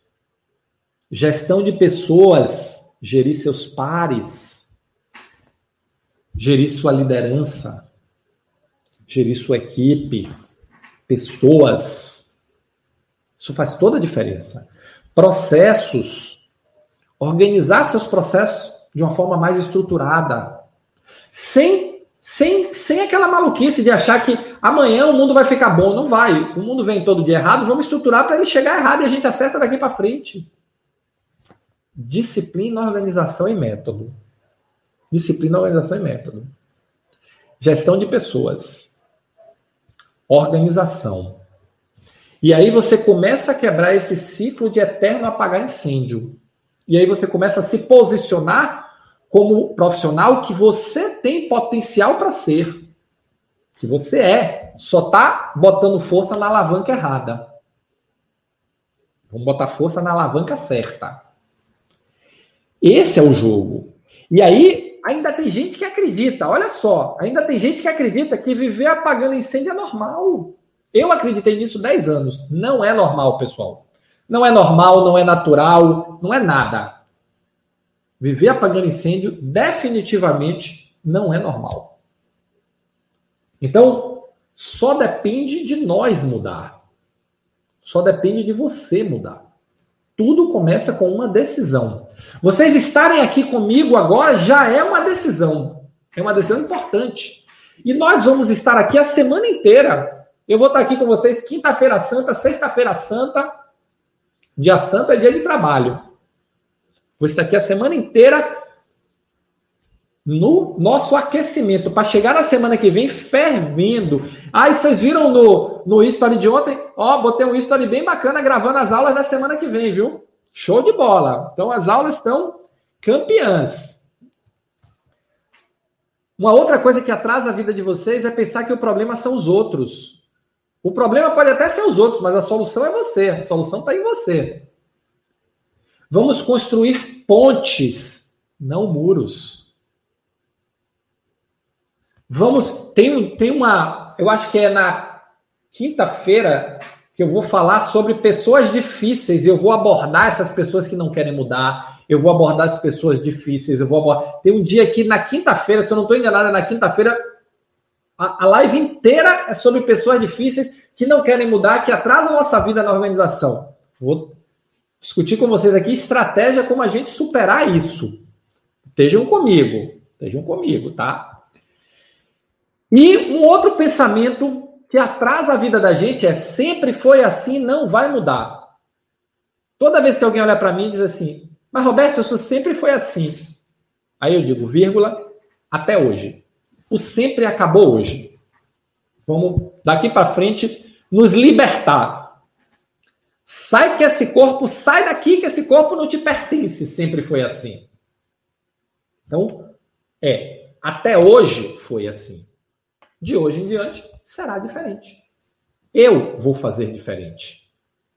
Gestão de pessoas. Gerir seus pares. Gerir sua liderança. Gerir sua equipe. Pessoas. Isso faz toda a diferença. Processos. Organizar seus processos de uma forma mais estruturada. Sem, sem, sem aquela maluquice de achar que amanhã o mundo vai ficar bom. Não vai. O mundo vem todo dia errado, vamos estruturar para ele chegar errado e a gente acerta daqui para frente. Disciplina, organização e método. Disciplina, organização e método. Gestão de pessoas. Organização. E aí você começa a quebrar esse ciclo de eterno apagar incêndio. E aí você começa a se posicionar como profissional que você tem potencial para ser. Que você é. Só tá botando força na alavanca errada. Vamos botar força na alavanca certa. Esse é o jogo. E aí, ainda tem gente que acredita, olha só, ainda tem gente que acredita que viver apagando incêndio é normal. Eu acreditei nisso 10 anos. Não é normal, pessoal. Não é normal, não é natural, não é nada. Viver apagando incêndio definitivamente não é normal. Então, só depende de nós mudar. Só depende de você mudar. Tudo começa com uma decisão. Vocês estarem aqui comigo agora já é uma decisão. É uma decisão importante. E nós vamos estar aqui a semana inteira eu vou estar aqui com vocês quinta-feira santa, sexta-feira santa. Dia santo é dia de trabalho. Vou estar aqui a semana inteira no nosso aquecimento, para chegar na semana que vem fervendo. Ah, vocês viram no, no history de ontem? Ó, botei um history bem bacana gravando as aulas da semana que vem, viu? Show de bola. Então as aulas estão campeãs. Uma outra coisa que atrasa a vida de vocês é pensar que o problema são os outros. O problema pode até ser os outros, mas a solução é você. A solução está em você. Vamos construir pontes, não muros. Vamos. Tem, tem uma. Eu acho que é na quinta-feira que eu vou falar sobre pessoas difíceis. Eu vou abordar essas pessoas que não querem mudar. Eu vou abordar as pessoas difíceis. Eu vou abordar. Tem um dia aqui na quinta-feira, se eu não estou enganado, é na quinta-feira a, live inteira é sobre pessoas difíceis que não querem mudar, que atrasam a nossa vida na organização. Vou discutir com vocês aqui estratégia como a gente superar isso. Estejam comigo, estejam comigo, tá? E um outro pensamento que atrasa a vida da gente é sempre foi assim, não vai mudar. Toda vez que alguém olha para mim e diz assim, mas Roberto, isso sempre foi assim. Aí eu digo, vírgula, até hoje. O sempre acabou hoje. Vamos daqui para frente nos libertar. Sai que esse corpo, sai daqui que esse corpo não te pertence. Sempre foi assim. Então, é, até hoje foi assim. De hoje em diante será diferente. Eu vou fazer diferente.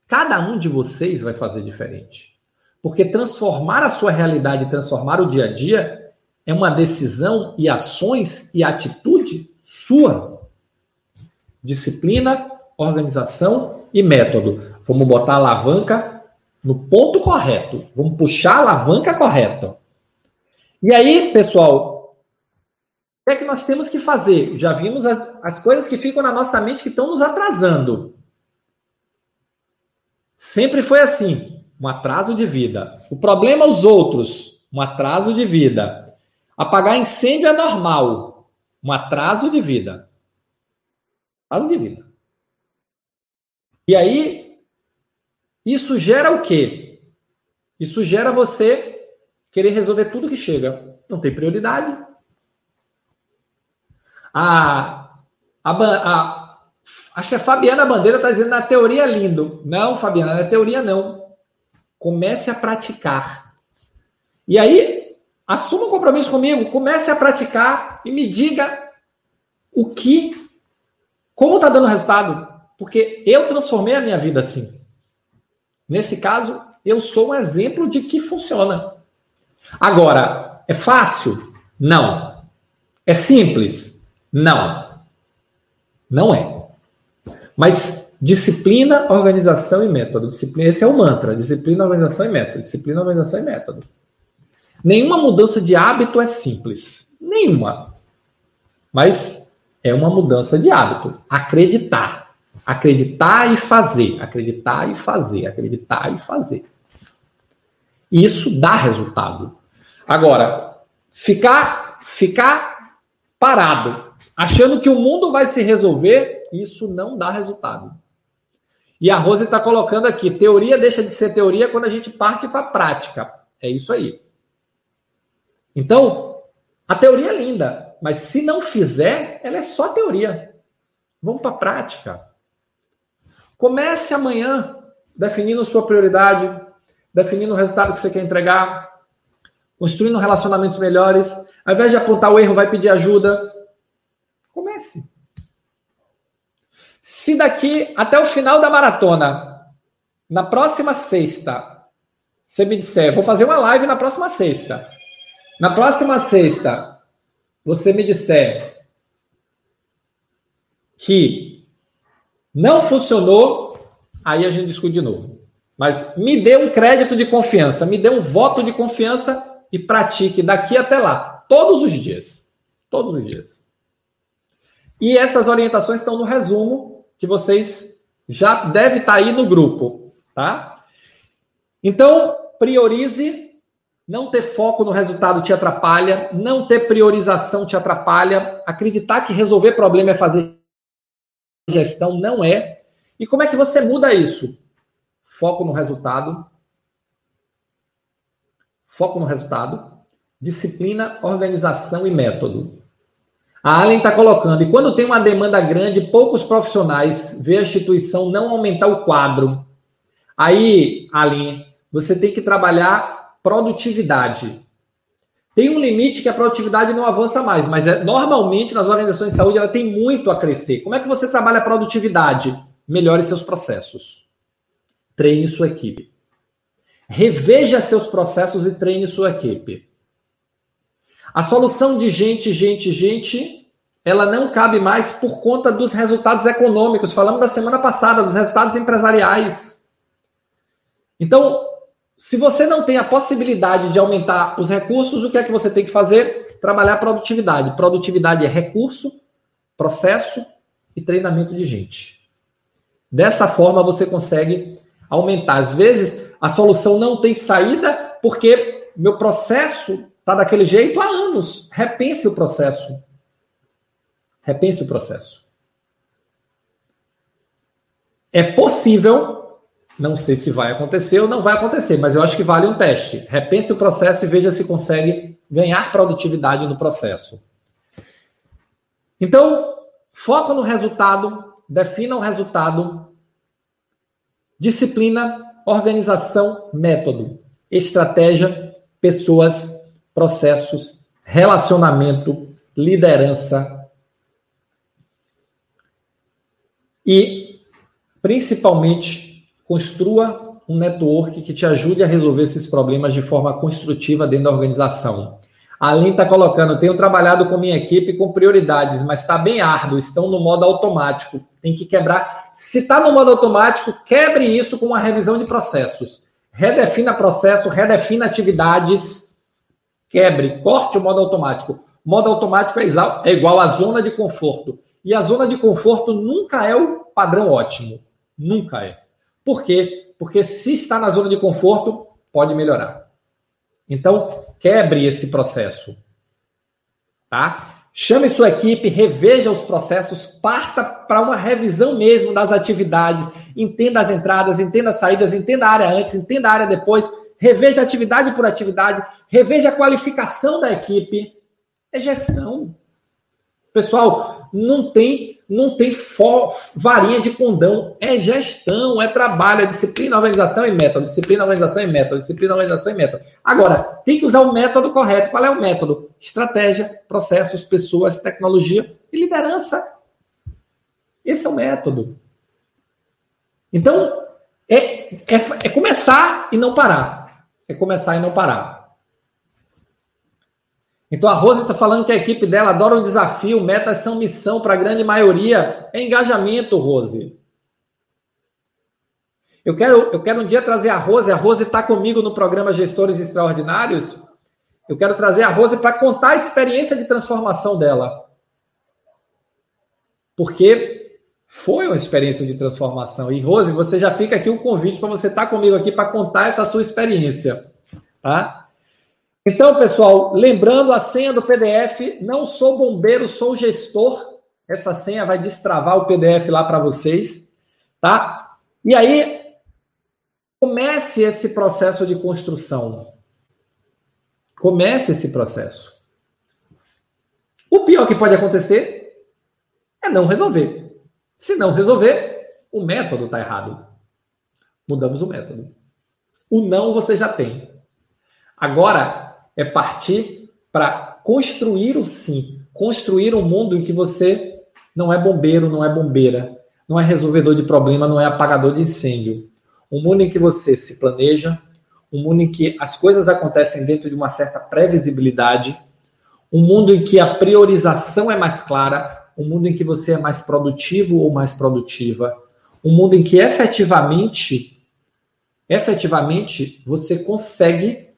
Cada um de vocês vai fazer diferente. Porque transformar a sua realidade, transformar o dia a dia é uma decisão e ações e atitude sua. Disciplina, organização e método. Vamos botar a alavanca no ponto correto. Vamos puxar a alavanca correta. E aí, pessoal, o que é que nós temos que fazer? Já vimos as, as coisas que ficam na nossa mente que estão nos atrasando. Sempre foi assim, um atraso de vida. O problema é os outros, um atraso de vida. Apagar incêndio é normal. Um atraso de vida. Atraso de vida. E aí, isso gera o quê? Isso gera você querer resolver tudo que chega. Não tem prioridade. A, a, a acho que a Fabiana Bandeira está dizendo na teoria lindo. Não, Fabiana, na teoria não. Comece a praticar. E aí, Assuma um compromisso comigo, comece a praticar e me diga o que, como está dando resultado. Porque eu transformei a minha vida assim. Nesse caso, eu sou um exemplo de que funciona. Agora, É fácil? Não. É simples? Não. Não é. Mas disciplina, organização e método. Disciplina, esse é o mantra. Disciplina, organização e método. Disciplina, organização e método. Nenhuma mudança de hábito é simples. Nenhuma. Mas é uma mudança de hábito. Acreditar. Acreditar e fazer. Acreditar e fazer. Acreditar e fazer. Isso dá resultado. Agora, ficar, ficar parado, achando que o mundo vai se resolver, isso não dá resultado. E a Rose está colocando aqui: teoria deixa de ser teoria quando a gente parte para a prática. É isso aí. Então, a teoria é linda, mas se não fizer, ela é só teoria. Vamos para a prática. Comece amanhã definindo sua prioridade, definindo o resultado que você quer entregar, construindo relacionamentos melhores. Ao invés de apontar o erro, vai pedir ajuda. Comece. Se daqui até o final da maratona, na próxima sexta, você me disser, vou fazer uma live na próxima sexta. Na próxima sexta, você me disser que não funcionou, aí a gente discute de novo. Mas me dê um crédito de confiança, me dê um voto de confiança e pratique daqui até lá, todos os dias. Todos os dias. E essas orientações estão no resumo que vocês já devem estar aí no grupo, tá? Então, priorize. Não ter foco no resultado te atrapalha. Não ter priorização te atrapalha. Acreditar que resolver problema é fazer gestão não é. E como é que você muda isso? foco no resultado, foco no resultado, disciplina, organização e método. A Allen está colocando, e quando tem uma demanda grande, poucos profissionais vê a instituição não aumentar o quadro. Aí, Allen, você tem que trabalhar produtividade. Tem um limite que a produtividade não avança mais, mas é, normalmente nas organizações de saúde ela tem muito a crescer. Como é que você trabalha a produtividade? Melhore seus processos. Treine sua equipe. Reveja seus processos e treine sua equipe. A solução de gente, gente, gente, ela não cabe mais por conta dos resultados econômicos. Falamos da semana passada, dos resultados empresariais. Então, se você não tem a possibilidade de aumentar os recursos, o que é que você tem que fazer? Trabalhar produtividade. Produtividade é recurso, processo e treinamento de gente. Dessa forma, você consegue aumentar. Às vezes, a solução não tem saída porque meu processo está daquele jeito há anos. Repense o processo. Repense o processo. É possível, não sei se vai acontecer ou não vai acontecer, mas eu acho que vale um teste. Repense o processo e veja se consegue ganhar produtividade no processo. Então, foco no resultado, defina o resultado, Disciplina, organização, método, estratégia, pessoas, processos, relacionamento, liderança e, principalmente, construa um network que te ajude a resolver esses problemas de forma construtiva dentro da organização. A Aline está colocando, tenho trabalhado com minha equipe com prioridades, mas está bem árduo, estão no modo automático. Tem que quebrar. Se está no modo automático, quebre isso com uma revisão de processos. Redefina processo, redefina atividades, quebre, corte o modo automático. Modo automático é igual à zona de conforto. E a zona de conforto nunca é o padrão ótimo. Nunca é. Por quê? Porque se está na zona de conforto, pode melhorar. Então, quebre esse processo. Tá? Chame sua equipe, reveja os processos, parta para uma revisão mesmo das atividades, entenda as entradas, entenda as saídas, entenda a área antes, entenda a área depois, reveja atividade por atividade, reveja a qualificação da equipe. É gestão. Pessoal, não tem não tem varinha de condão. É gestão, é trabalho, é disciplina, organização e método. Disciplina, organização e método. Disciplina, organização e método. Agora, tem que usar o método correto. Qual é o método? Estratégia, processos, pessoas, tecnologia e liderança. Esse é o método. Então, é, é, é começar e não parar. É começar e não parar. Então a Rose está falando que a equipe dela adora um desafio, metas são missão para a grande maioria. É engajamento, Rose. Eu quero, eu quero um dia trazer a Rose. A Rose está comigo no programa Gestores Extraordinários. Eu quero trazer a Rose para contar a experiência de transformação dela. Porque foi uma experiência de transformação. E, Rose, você já fica aqui o convite para você estar tá comigo aqui para contar essa sua experiência. Tá? Então, pessoal, lembrando a senha do PDF, não sou bombeiro, sou gestor. Essa senha vai destravar o PDF lá para vocês, tá? E aí, comece esse processo de construção. Comece esse processo. O pior que pode acontecer é não resolver. Se não resolver, o método está errado. Mudamos o método. O não você já tem. Agora é partir para construir o sim. Construir um mundo em que você não é bombeiro, não é bombeira, não é resolvedor de problema, não é apagador de incêndio. Um mundo em que você se planeja, um mundo em que as coisas acontecem dentro de uma certa previsibilidade, um mundo em que a priorização é mais clara, um mundo em que você é mais produtivo ou mais produtiva, um mundo em que efetivamente, efetivamente você consegue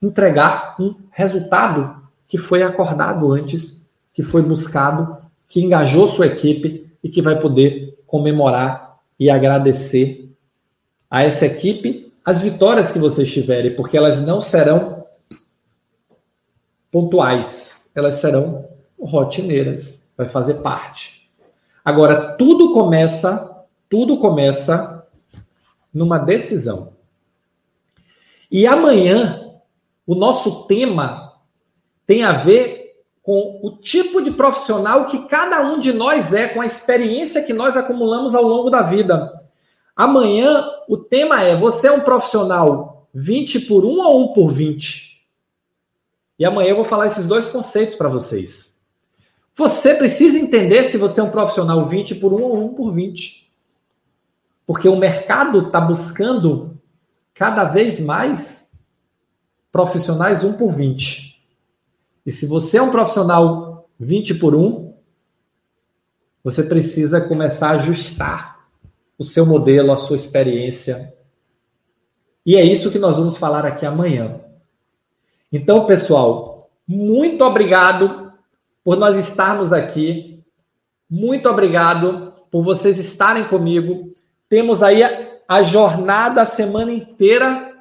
entregar um resultado que foi acordado antes, que foi buscado, que engajou sua equipe e que vai poder comemorar e agradecer a essa equipe as vitórias que vocês tiverem, porque elas não serão pontuais, elas serão rotineiras, vai fazer parte. Agora, tudo começa, tudo começa numa decisão. E amanhã, o nosso tema tem a ver com o tipo de profissional que cada um de nós é, com a experiência que nós acumulamos ao longo da vida. Amanhã o tema é: você é um profissional 20 por 1 ou 1 por 20? E amanhã eu vou falar esses dois conceitos para vocês. Você precisa entender se você é um profissional 20 por 1 ou 1 por 20. Porque o mercado está buscando cada vez mais profissionais 1 por 20. E se você é um profissional 20 por 1, você precisa começar a ajustar o seu modelo, a sua experiência. E é isso que nós vamos falar aqui amanhã. Então, pessoal, muito obrigado por nós estarmos aqui. Muito obrigado por vocês estarem comigo. Temos aí a, jornada, a semana inteira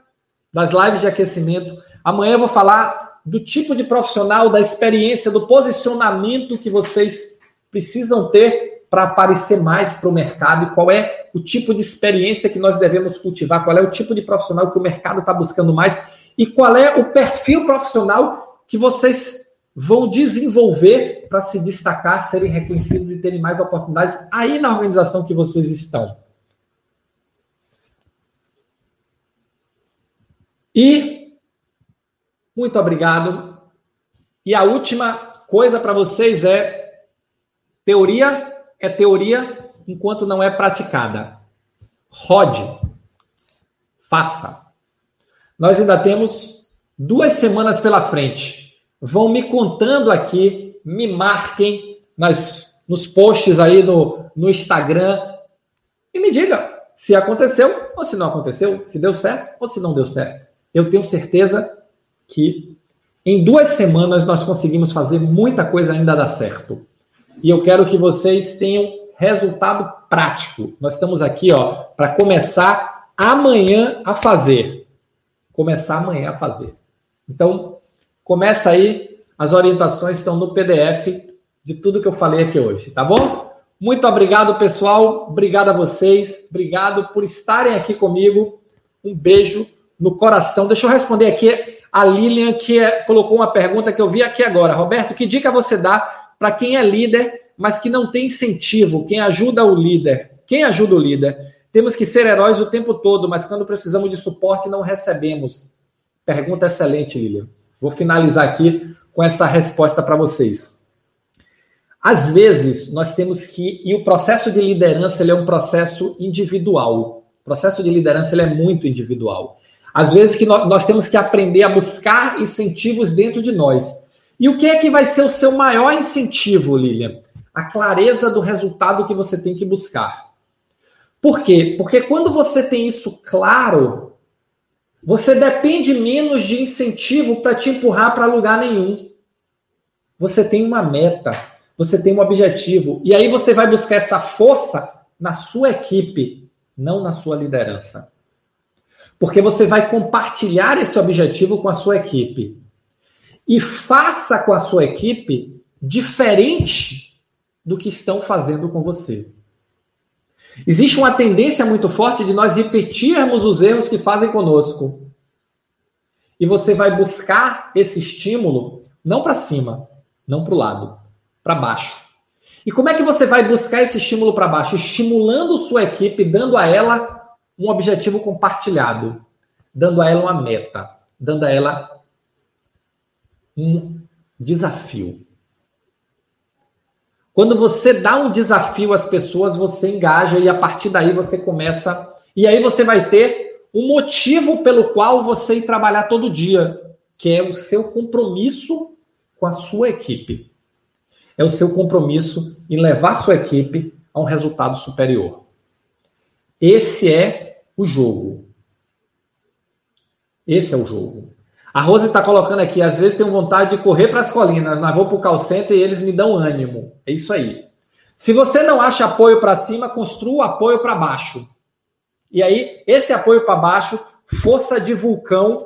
das lives de aquecimento. Amanhã eu vou falar do tipo de profissional, da experiência, do posicionamento que vocês precisam ter para aparecer mais para o mercado qual é o tipo de experiência que nós devemos cultivar, qual é o tipo de profissional que o mercado está buscando mais e qual é o perfil profissional que vocês vão desenvolver para se destacar, serem reconhecidos e terem mais oportunidades aí na organização que vocês estão. E muito obrigado. E a última coisa para vocês é teoria é teoria enquanto não é praticada. Rode. Faça. Nós ainda temos duas semanas pela frente. Vão me contando aqui, me marquem nas, nos posts aí no, no Instagram e me diga se aconteceu ou se não aconteceu, se deu certo ou se não deu certo. Eu tenho certeza que em duas semanas nós conseguimos fazer muita coisa ainda dar certo e eu quero que vocês tenham resultado prático. Nós estamos aqui, ó, para começar amanhã a fazer. Começar amanhã a fazer. Então, começa aí, as orientações estão no PDF de tudo que eu falei aqui hoje, tá bom? Muito obrigado, pessoal. Obrigado a vocês. Obrigado por estarem aqui comigo. Um beijo no coração. Deixa eu responder aqui a Lilian, que é, colocou uma pergunta que eu vi aqui agora. Roberto, que dica você dá para quem é líder, mas que não tem incentivo, quem ajuda o líder. Quem ajuda o líder? Temos que ser heróis o tempo todo, mas quando precisamos de suporte não recebemos. Pergunta excelente, Lilian. Vou finalizar aqui com essa resposta para vocês. Às vezes, nós temos que. E o processo de liderança ele é um processo individual. O processo de liderança ele é muito individual. Às vezes que nós, nós temos que aprender a buscar incentivos dentro de nós. E o que é que vai ser o seu maior incentivo, Lilian? A clareza do resultado que você tem que buscar. Por quê? Porque quando você tem isso claro, você depende menos de incentivo para te empurrar para lugar nenhum. Você tem uma meta, você tem um objetivo, e aí você vai buscar essa força na sua equipe, não na sua liderança. Porque você vai compartilhar esse objetivo com a sua equipe. E faça com a sua equipe diferente do que estão fazendo com você. Existe uma tendência muito forte de nós repetirmos os erros que fazem conosco. E você vai buscar esse estímulo não para cima, não para o lado, para baixo. E como é que você vai buscar esse estímulo para baixo? Estimulando sua equipe, dando a ela um objetivo compartilhado, dando a ela uma meta, dando a ela um desafio. Quando você dá um desafio às pessoas, você engaja e a partir daí você começa. E aí você vai ter um motivo pelo qual você ir trabalhar todo dia, que é o seu compromisso com a sua equipe. É o seu compromisso em levar a sua equipe a um resultado superior. Esse é o jogo. Esse é o jogo. A Rose está colocando aqui, às vezes tenho vontade de correr para as colinas, mas vou para o call center e eles me dão ânimo. É isso aí. Se você não acha apoio para cima, construa apoio para baixo. E aí, esse apoio para baixo, força de vulcão.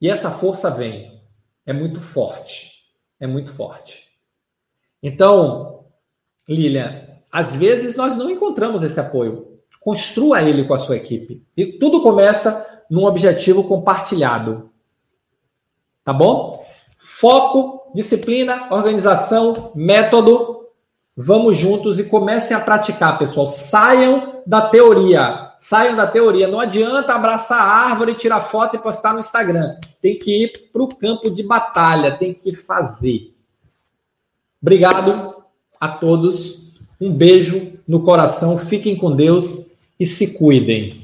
E essa força vem. É muito forte. É muito forte. Então, Lilian, às vezes nós não encontramos esse apoio. Construa ele com a sua equipe. E tudo começa num objetivo compartilhado. Tá bom? Foco, disciplina, organização, método. Vamos juntos e comecem a praticar, pessoal. Saiam da teoria. Saiam da teoria. Não adianta abraçar a árvore, tirar foto e postar no Instagram. Tem que ir para o campo de batalha, tem que fazer. Obrigado a todos. Um beijo no coração. Fiquem com Deus e se cuidem.